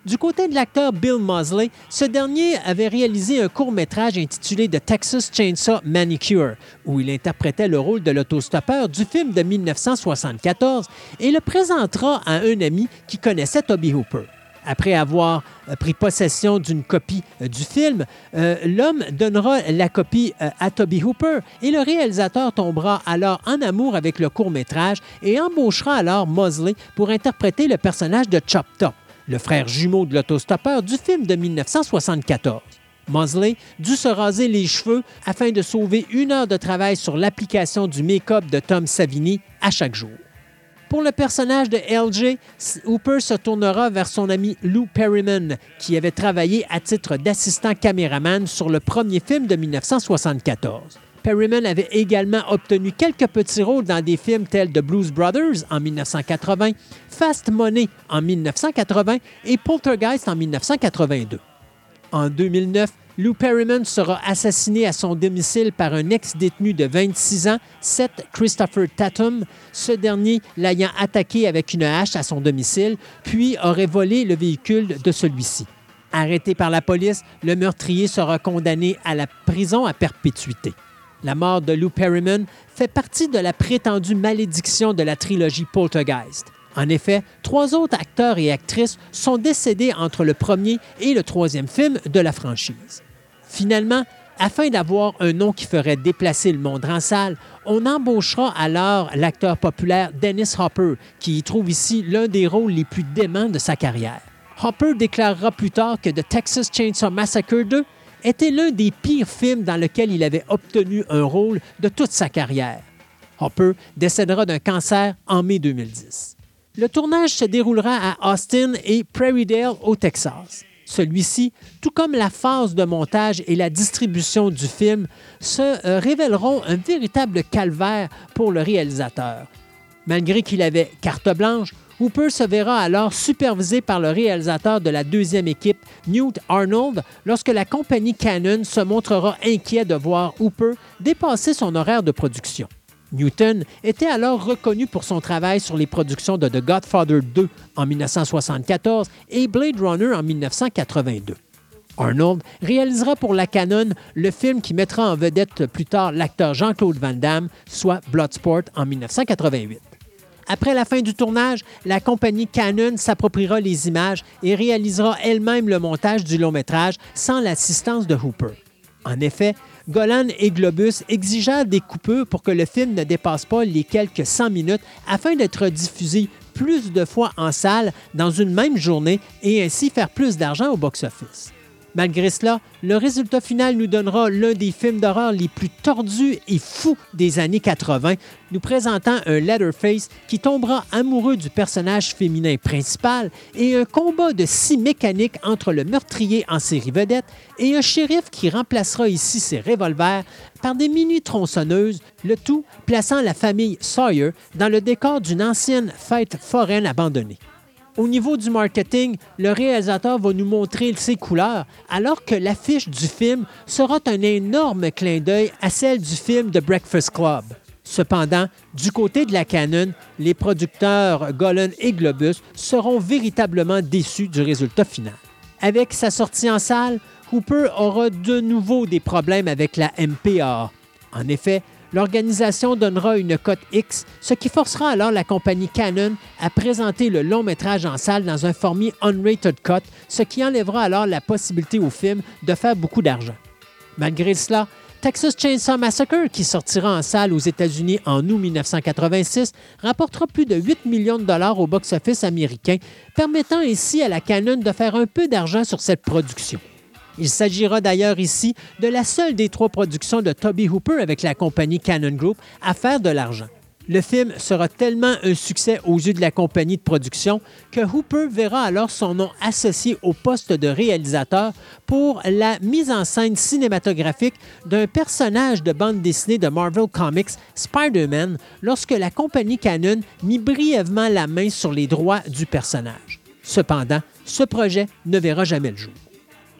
Du côté de l'acteur Bill Mosley, ce dernier avait réalisé un court-métrage intitulé The Texas Chainsaw Manicure, où il interprétait le rôle de l'autostoppeur du film de 1974 et le présentera à un ami qui connaissait Toby Hooper. Après avoir euh, pris possession d'une copie euh, du film, euh, l'homme donnera la copie à Toby Hooper et le réalisateur tombera alors en amour avec le court-métrage et embauchera alors Mosley pour interpréter le personnage de Chop Top le frère jumeau de l'autostoppeur du film de 1974. Mosley dut se raser les cheveux afin de sauver une heure de travail sur l'application du make-up de Tom Savini à chaque jour. Pour le personnage de LJ, Hooper se tournera vers son ami Lou Perryman, qui avait travaillé à titre d'assistant caméraman sur le premier film de 1974. Perryman avait également obtenu quelques petits rôles dans des films tels The Blues Brothers en 1980, Fast Money en 1980 et Poltergeist en 1982. En 2009, Lou Perryman sera assassiné à son domicile par un ex-détenu de 26 ans, Seth Christopher Tatum, ce dernier l'ayant attaqué avec une hache à son domicile, puis aurait volé le véhicule de celui-ci. Arrêté par la police, le meurtrier sera condamné à la prison à perpétuité. La mort de Lou Perryman fait partie de la prétendue malédiction de la trilogie Poltergeist. En effet, trois autres acteurs et actrices sont décédés entre le premier et le troisième film de la franchise. Finalement, afin d'avoir un nom qui ferait déplacer le monde en salle, on embauchera alors l'acteur populaire Dennis Hopper, qui y trouve ici l'un des rôles les plus déments de sa carrière. Hopper déclarera plus tard que The Texas Chainsaw Massacre 2 était l'un des pires films dans lequel il avait obtenu un rôle de toute sa carrière. Hopper décédera d'un cancer en mai 2010. Le tournage se déroulera à Austin et Prairiedale au Texas. Celui-ci, tout comme la phase de montage et la distribution du film, se euh, révéleront un véritable calvaire pour le réalisateur. Malgré qu'il avait carte blanche, Hooper se verra alors supervisé par le réalisateur de la deuxième équipe, Newt Arnold, lorsque la compagnie Canon se montrera inquiet de voir Hooper dépasser son horaire de production. Newton était alors reconnu pour son travail sur les productions de The Godfather 2 en 1974 et Blade Runner en 1982. Arnold réalisera pour la Canon le film qui mettra en vedette plus tard l'acteur Jean-Claude Van Damme, soit Bloodsport en 1988. Après la fin du tournage, la compagnie Canon s'appropriera les images et réalisera elle-même le montage du long métrage sans l'assistance de Hooper. En effet, Golan et Globus exigèrent des coupures pour que le film ne dépasse pas les quelques 100 minutes afin d'être diffusé plus de fois en salle dans une même journée et ainsi faire plus d'argent au box-office. Malgré cela, le résultat final nous donnera l'un des films d'horreur les plus tordus et fous des années 80, nous présentant un Leatherface qui tombera amoureux du personnage féminin principal et un combat de scie mécanique entre le meurtrier en série vedette et un shérif qui remplacera ici ses revolvers par des mini-tronçonneuses, le tout plaçant la famille Sawyer dans le décor d'une ancienne fête foraine abandonnée. Au niveau du marketing, le réalisateur va nous montrer ses couleurs, alors que l'affiche du film sera un énorme clin d'œil à celle du film The Breakfast Club. Cependant, du côté de la Canon, les producteurs Golan et Globus seront véritablement déçus du résultat final. Avec sa sortie en salle, Hooper aura de nouveau des problèmes avec la MPA. En effet, l'organisation donnera une cote X, ce qui forcera alors la compagnie Canon à présenter le long métrage en salle dans un format unrated cut, ce qui enlèvera alors la possibilité au film de faire beaucoup d'argent. Malgré cela, Texas Chainsaw Massacre, qui sortira en salle aux États-Unis en août 1986, rapportera plus de 8 millions de dollars au box-office américain, permettant ainsi à la Canon de faire un peu d'argent sur cette production. Il s'agira d'ailleurs ici de la seule des trois productions de Toby Hooper avec la compagnie Canon Group à faire de l'argent. Le film sera tellement un succès aux yeux de la compagnie de production que Hooper verra alors son nom associé au poste de réalisateur pour la mise en scène cinématographique d'un personnage de bande dessinée de Marvel Comics, Spider-Man, lorsque la compagnie Canon mit brièvement la main sur les droits du personnage. Cependant, ce projet ne verra jamais le jour.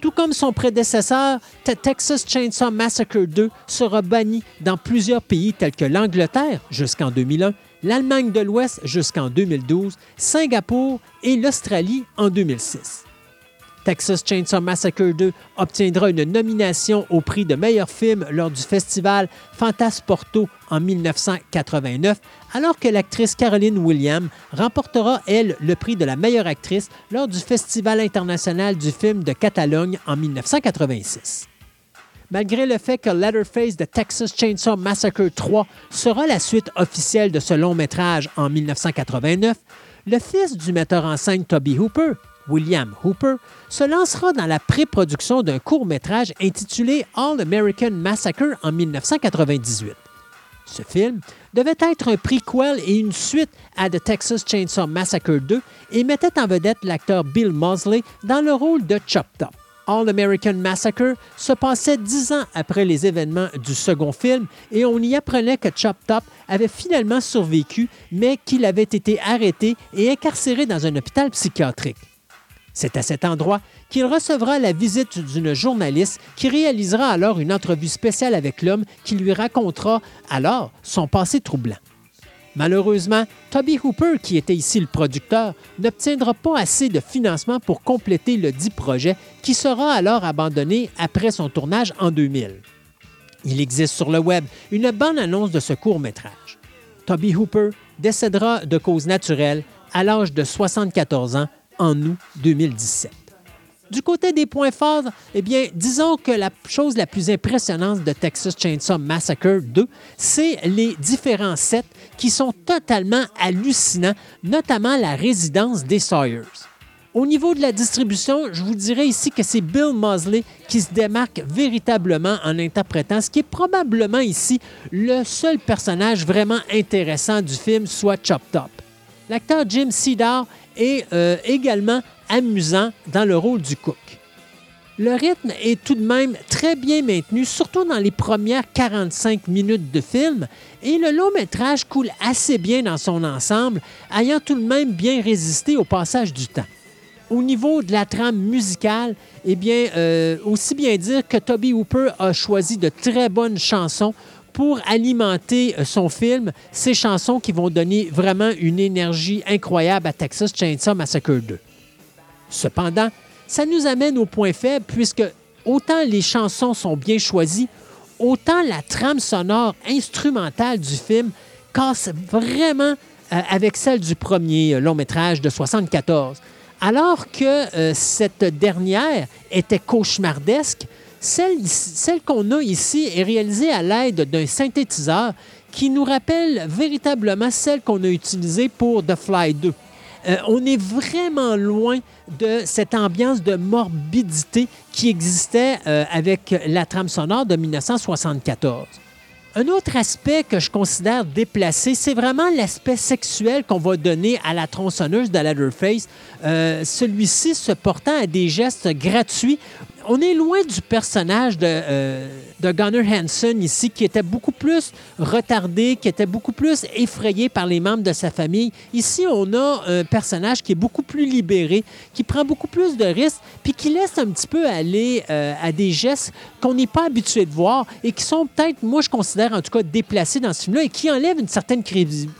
Tout comme son prédécesseur, Texas Chainsaw Massacre 2 sera banni dans plusieurs pays tels que l'Angleterre jusqu'en 2001, l'Allemagne de l'Ouest jusqu'en 2012, Singapour et l'Australie en 2006. Texas Chainsaw Massacre 2 obtiendra une nomination au prix de meilleur film lors du festival Fantasporto en 1989, alors que l'actrice Caroline Williams remportera, elle, le prix de la meilleure actrice lors du Festival international du film de Catalogne en 1986. Malgré le fait que Leatherface de Texas Chainsaw Massacre 3 sera la suite officielle de ce long métrage en 1989, le fils du metteur en scène Toby Hooper, William Hooper, se lancera dans la pré-production d'un court-métrage intitulé All American Massacre en 1998. ce film, devait être un prequel et une suite à The Texas Chainsaw Massacre 2 et mettait en vedette l'acteur Bill Mosley dans le rôle de Chop Top. All American Massacre se passait dix ans après les événements du second film et on y apprenait que Chop Top avait finalement survécu, mais qu'il avait été arrêté et incarcéré dans un hôpital psychiatrique. C'est à cet endroit qu'il recevra la visite d'une journaliste qui réalisera alors une entrevue spéciale avec l'homme qui lui racontera alors son passé troublant. Malheureusement, Toby Hooper, qui était ici le producteur, n'obtiendra pas assez de financement pour compléter le dit projet qui sera alors abandonné après son tournage en 2000. Il existe sur le web une bonne annonce de ce court-métrage. Toby Hooper décédera de cause naturelle à l'âge de 74 ans en août 2017. Du côté des points forts, eh bien, disons que la chose la plus impressionnante de Texas Chainsaw Massacre 2, c'est les différents sets qui sont totalement hallucinants, notamment la résidence des Sawyers. Au niveau de la distribution, je vous dirais ici que c'est Bill Mosley qui se démarque véritablement en interprétant ce qui est probablement ici le seul personnage vraiment intéressant du film, soit Chop Top. L'acteur Jim Cedar est euh, également amusant dans le rôle du cook. Le rythme est tout de même très bien maintenu, surtout dans les premières 45 minutes de film, et le long métrage coule assez bien dans son ensemble, ayant tout de même bien résisté au passage du temps. Au niveau de la trame musicale, eh bien, euh, aussi bien dire que Toby Hooper a choisi de très bonnes chansons pour alimenter euh, son film, ces chansons qui vont donner vraiment une énergie incroyable à Texas Chainsaw Massacre 2. Cependant, ça nous amène au point faible puisque autant les chansons sont bien choisies, autant la trame sonore instrumentale du film casse vraiment euh, avec celle du premier euh, long métrage de 74. Alors que cette dernière était cauchemardesque, celle, celle qu'on a ici est réalisée à l'aide d'un synthétiseur qui nous rappelle véritablement celle qu'on a utilisée pour The Fly 2. Euh, on est vraiment loin de cette ambiance de morbidité qui existait euh, avec la trame sonore de 1974. Un autre aspect que je considère déplacé, c'est vraiment l'aspect sexuel qu'on va donner à la tronçonneuse de Leatherface. Euh, celui-ci se portant à des gestes gratuits on est loin du personnage de, euh, Gunnar Hansen ici, qui était beaucoup plus retardé, qui était beaucoup plus effrayé par les membres de sa famille. Ici, on a un personnage qui est beaucoup plus libéré, qui prend beaucoup plus de risques, puis qui laisse un petit peu aller euh, à des gestes qu'on n'est pas habitué de voir et qui sont peut-être, moi, je considère en tout cas déplacés dans ce film-là et qui enlèvent une certaine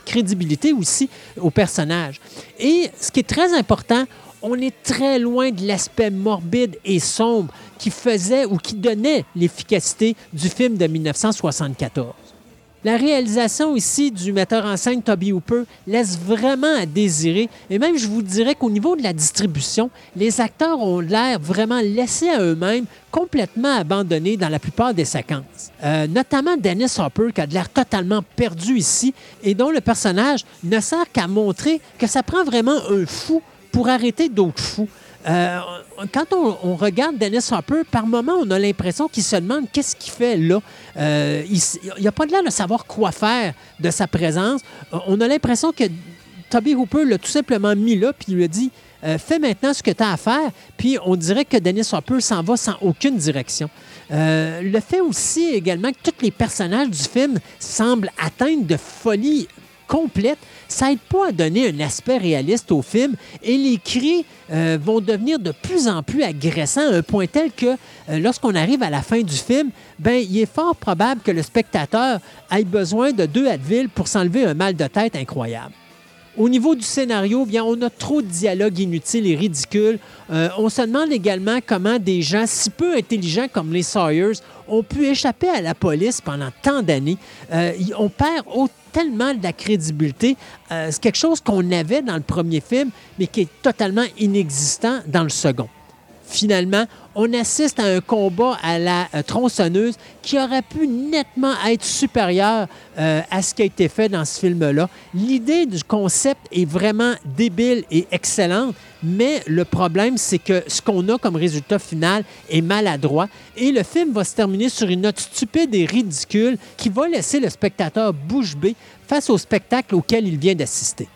crédibilité aussi au personnage. Et ce qui est très important, on est très loin de l'aspect morbide et sombre qui faisait ou qui donnait l'efficacité du film de 1974. La réalisation ici du metteur en scène Toby Hooper laisse vraiment à désirer. Et même, je vous dirais qu'au niveau de la distribution, les acteurs ont l'air vraiment laissés à eux-mêmes, complètement abandonnés dans la plupart des séquences. Euh, notamment Dennis Hopper, qui a l'air totalement perdu ici et dont le personnage ne sert qu'à montrer que ça prend vraiment un fou pour arrêter d'autres fous. Euh, quand on, regarde Dennis Hopper, par moment, on a l'impression qu'il se demande qu'est-ce qu'il fait là. Euh, il n'a pas de l'air de savoir quoi faire de sa présence. Euh, on a l'impression que Toby Hooper l'a tout simplement mis là, puis il lui a dit Fais maintenant ce que tu as à faire. Puis on dirait que Dennis Hopper s'en va sans aucune direction. le fait aussi également que tous les personnages du film semblent atteindre de folie complète, ça n'aide pas à donner un aspect réaliste au film et les cris euh, vont devenir de plus en plus agressants à un point tel que euh, lorsqu'on arrive à la fin du film, ben, il est fort probable que le spectateur ait besoin de deux Advil pour s'enlever un mal de tête incroyable. Au niveau du scénario, bien, on a trop de dialogues inutiles et ridicules. Euh, on se demande également comment des gens si peu intelligents comme les Sawyers ont pu échapper à la police pendant tant d'années. On perd tellement de la crédibilité. Euh, c'est quelque chose qu'on avait dans le premier film, mais qui est totalement inexistant dans le second. Finalement, on assiste à un combat à la euh, tronçonneuse qui aurait pu nettement être supérieur euh, à ce qui a été fait dans ce film-là. L'idée du concept est vraiment débile et excellente, mais le problème, c'est que ce qu'on a comme résultat final est maladroit et le film va se terminer sur une note stupide et ridicule qui va laisser le spectateur bouche bée face au spectacle auquel il vient d'assister.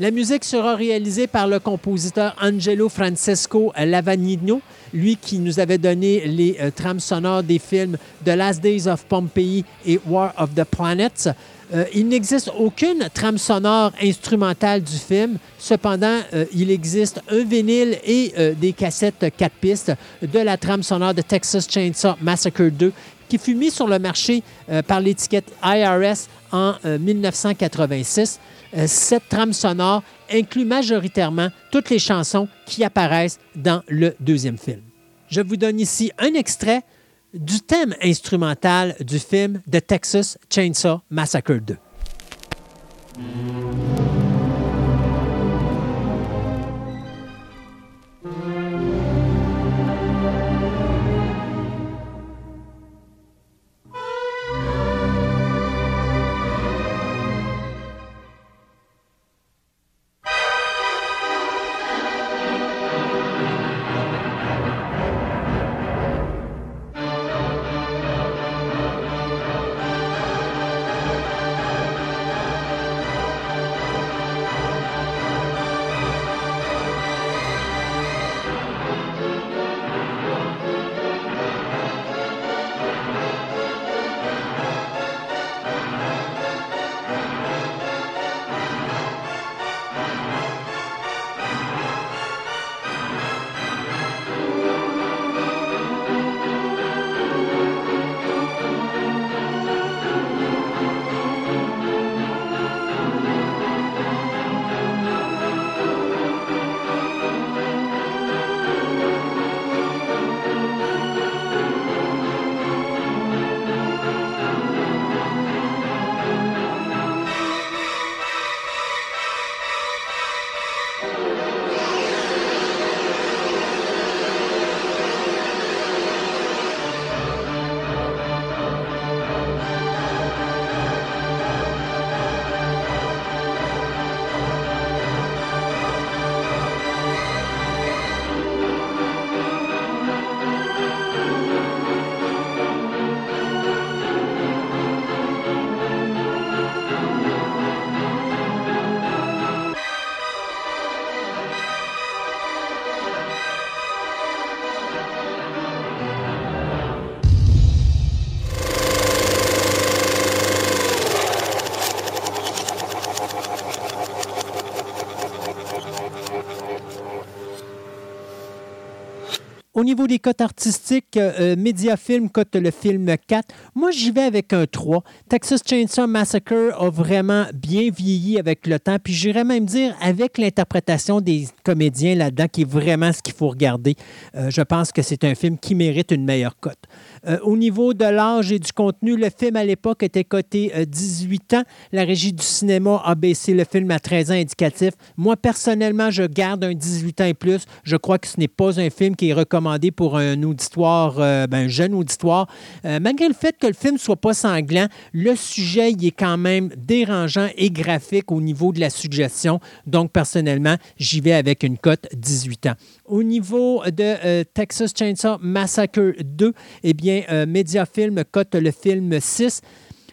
La musique sera réalisée par le compositeur Angelo Francesco Lavagnino, lui qui nous avait donné les euh, trames sonores des films The Last Days of Pompeii et War of the Planets. Euh, il n'existe aucune trame sonore instrumentale du film. Cependant, euh, il existe un vinyle et des cassettes 4 pistes de la trame sonore de Texas Chainsaw Massacre 2 qui fut mis sur le marché par l'étiquette IRS en euh, 1986. Euh, cette trame sonore inclut majoritairement toutes les chansons qui apparaissent dans le deuxième film. Je vous donne ici un extrait du thème instrumental du film The Texas Chainsaw Massacre 2. Niveau des cotes artistiques, euh, Mediafilm cote le film 4. Moi, j'y vais avec un 3. Texas Chainsaw Massacre a vraiment bien vieilli avec le temps. Puis j'irais même dire avec l'interprétation des comédiens là-dedans, qui est vraiment ce qu'il faut regarder. Euh, je pense que c'est un film qui mérite une meilleure cote. Euh, au niveau de l'âge et du contenu, le film à l'époque était coté euh, 18 ans. La régie du cinéma a baissé le film à 13 ans indicatif. Moi, personnellement, je garde un 18 ans et plus. Je crois que ce n'est pas un film qui est recommandé pour un auditoire, euh, ben, un jeune auditoire. Euh, malgré le fait que le film soit pas sanglant, le sujet il est quand même dérangeant et graphique au niveau de la suggestion. Donc, personnellement, j'y vais avec une cote 18 ans. Au niveau de euh, Texas Chainsaw Massacre 2, eh bien, euh, Mediafilm cote le film 6.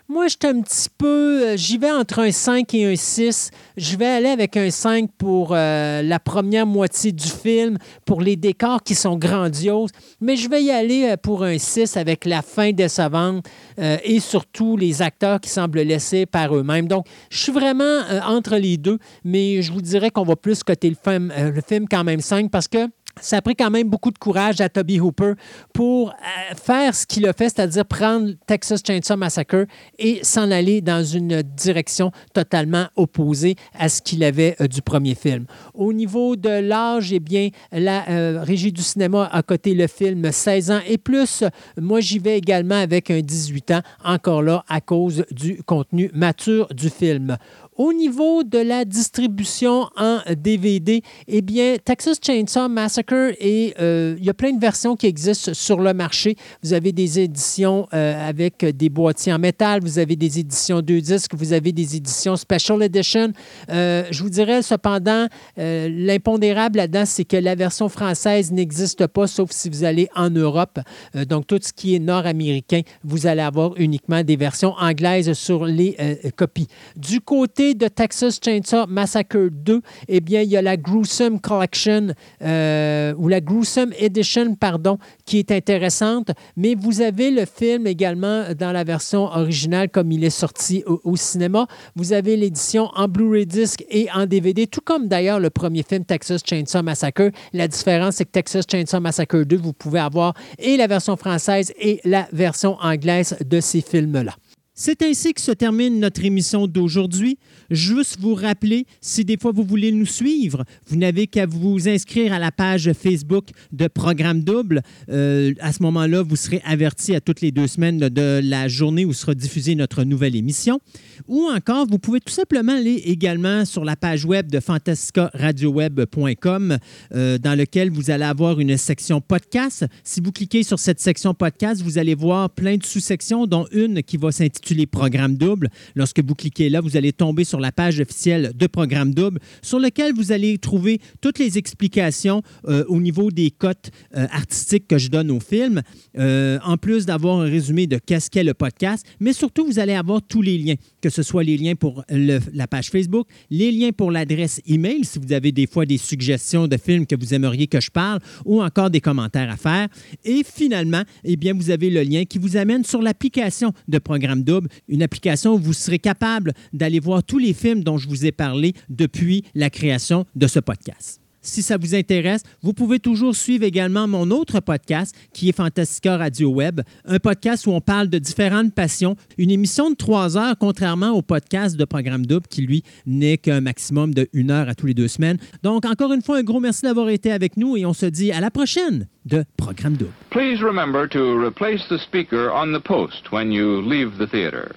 Moi, j'étais un petit peu. euh, J'y vais entre un 5 et un 6. Je vais aller avec un 5 pour euh, la première moitié du film, pour les décors qui sont grandioses. Mais je vais y aller euh, pour un 6 avec la fin décevante euh, et surtout les acteurs qui semblent laissés par eux-mêmes. Donc, je suis vraiment entre les deux, mais je vous dirais qu'on va plus coter le film, le film quand même 5 parce que. Ça a pris quand même beaucoup de courage à Toby Hooper pour euh, faire ce qu'il a fait, c'est-à-dire prendre Texas Chainsaw Massacre et s'en aller dans une direction totalement opposée à ce qu'il avait euh, du premier film. Au niveau de l'âge, eh bien, la euh, régie du cinéma a coté le film 16 ans et plus. Moi, j'y vais également avec un 18 ans, encore là, à cause du contenu mature du film. Au niveau de la distribution en DVD, eh bien, Texas Chainsaw Massacre, et euh, il y a plein de versions qui existent sur le marché. Vous avez des éditions euh, avec des boîtiers en métal, vous avez des éditions deux disques, vous avez des éditions Special Edition. Euh, je vous dirais cependant, l'impondérable là-dedans, c'est que la version française n'existe pas, sauf si vous allez en Europe. donc, tout ce qui est nord-américain, vous allez avoir uniquement des versions anglaises sur les copies. Du côté de Texas Chainsaw Massacre 2, eh bien, il y a la Gruesome Collection, euh, ou la Gruesome Edition, pardon, qui est intéressante, mais vous avez le film également dans la version originale comme il est sorti au, cinéma. Vous avez l'édition en Blu-ray disc et en DVD, tout comme d'ailleurs le premier film Texas Chainsaw Massacre. La différence, c'est que Texas Chainsaw Massacre 2, vous pouvez avoir et la version française et la version anglaise de ces films-là. C'est ainsi que se termine notre émission d'aujourd'hui. Juste vous rappeler, si des fois vous voulez nous suivre, vous n'avez qu'à vous inscrire à la page Facebook de Programme Double. Euh, à ce moment-là, vous serez averti à toutes les deux semaines de la journée où sera diffusée notre nouvelle émission. Ou encore, vous pouvez tout simplement aller également sur la page web de fantascaradioweb.com euh, dans lequel vous allez avoir une section podcast. Si vous cliquez sur cette section podcast, vous allez voir plein de sous-sections, dont une qui va s'intituler les programmes doubles. Lorsque vous cliquez là, vous allez tomber sur la page officielle de Programme Double, sur lequel vous allez trouver toutes les explications euh, au niveau des cotes euh, artistiques que je donne au film, euh, en plus d'avoir un résumé de qu'est-ce qu'est le podcast, mais surtout, vous allez avoir tous les liens, que ce soit les liens pour la page Facebook, les liens pour l'adresse email, si vous avez des fois des suggestions de films que vous aimeriez que je parle, ou encore des commentaires à faire. Et finalement, eh bien, vous avez le lien qui vous amène sur l'application de Programme Une application où vous serez capable d'aller voir tous les films dont je vous ai parlé depuis la création de ce podcast. Si ça vous intéresse, vous pouvez toujours suivre également mon autre podcast qui est Fantastica Radio Web, un podcast où on parle de différentes passions, une émission de trois heures, contrairement au podcast de Programme Double qui, lui, n'est qu'un maximum de une heure à tous les deux semaines. Donc, encore une fois, un gros merci d'avoir été avec nous et on se dit à la prochaine de Programme Double. Please remember to replace the speaker on the post when you leave the theater.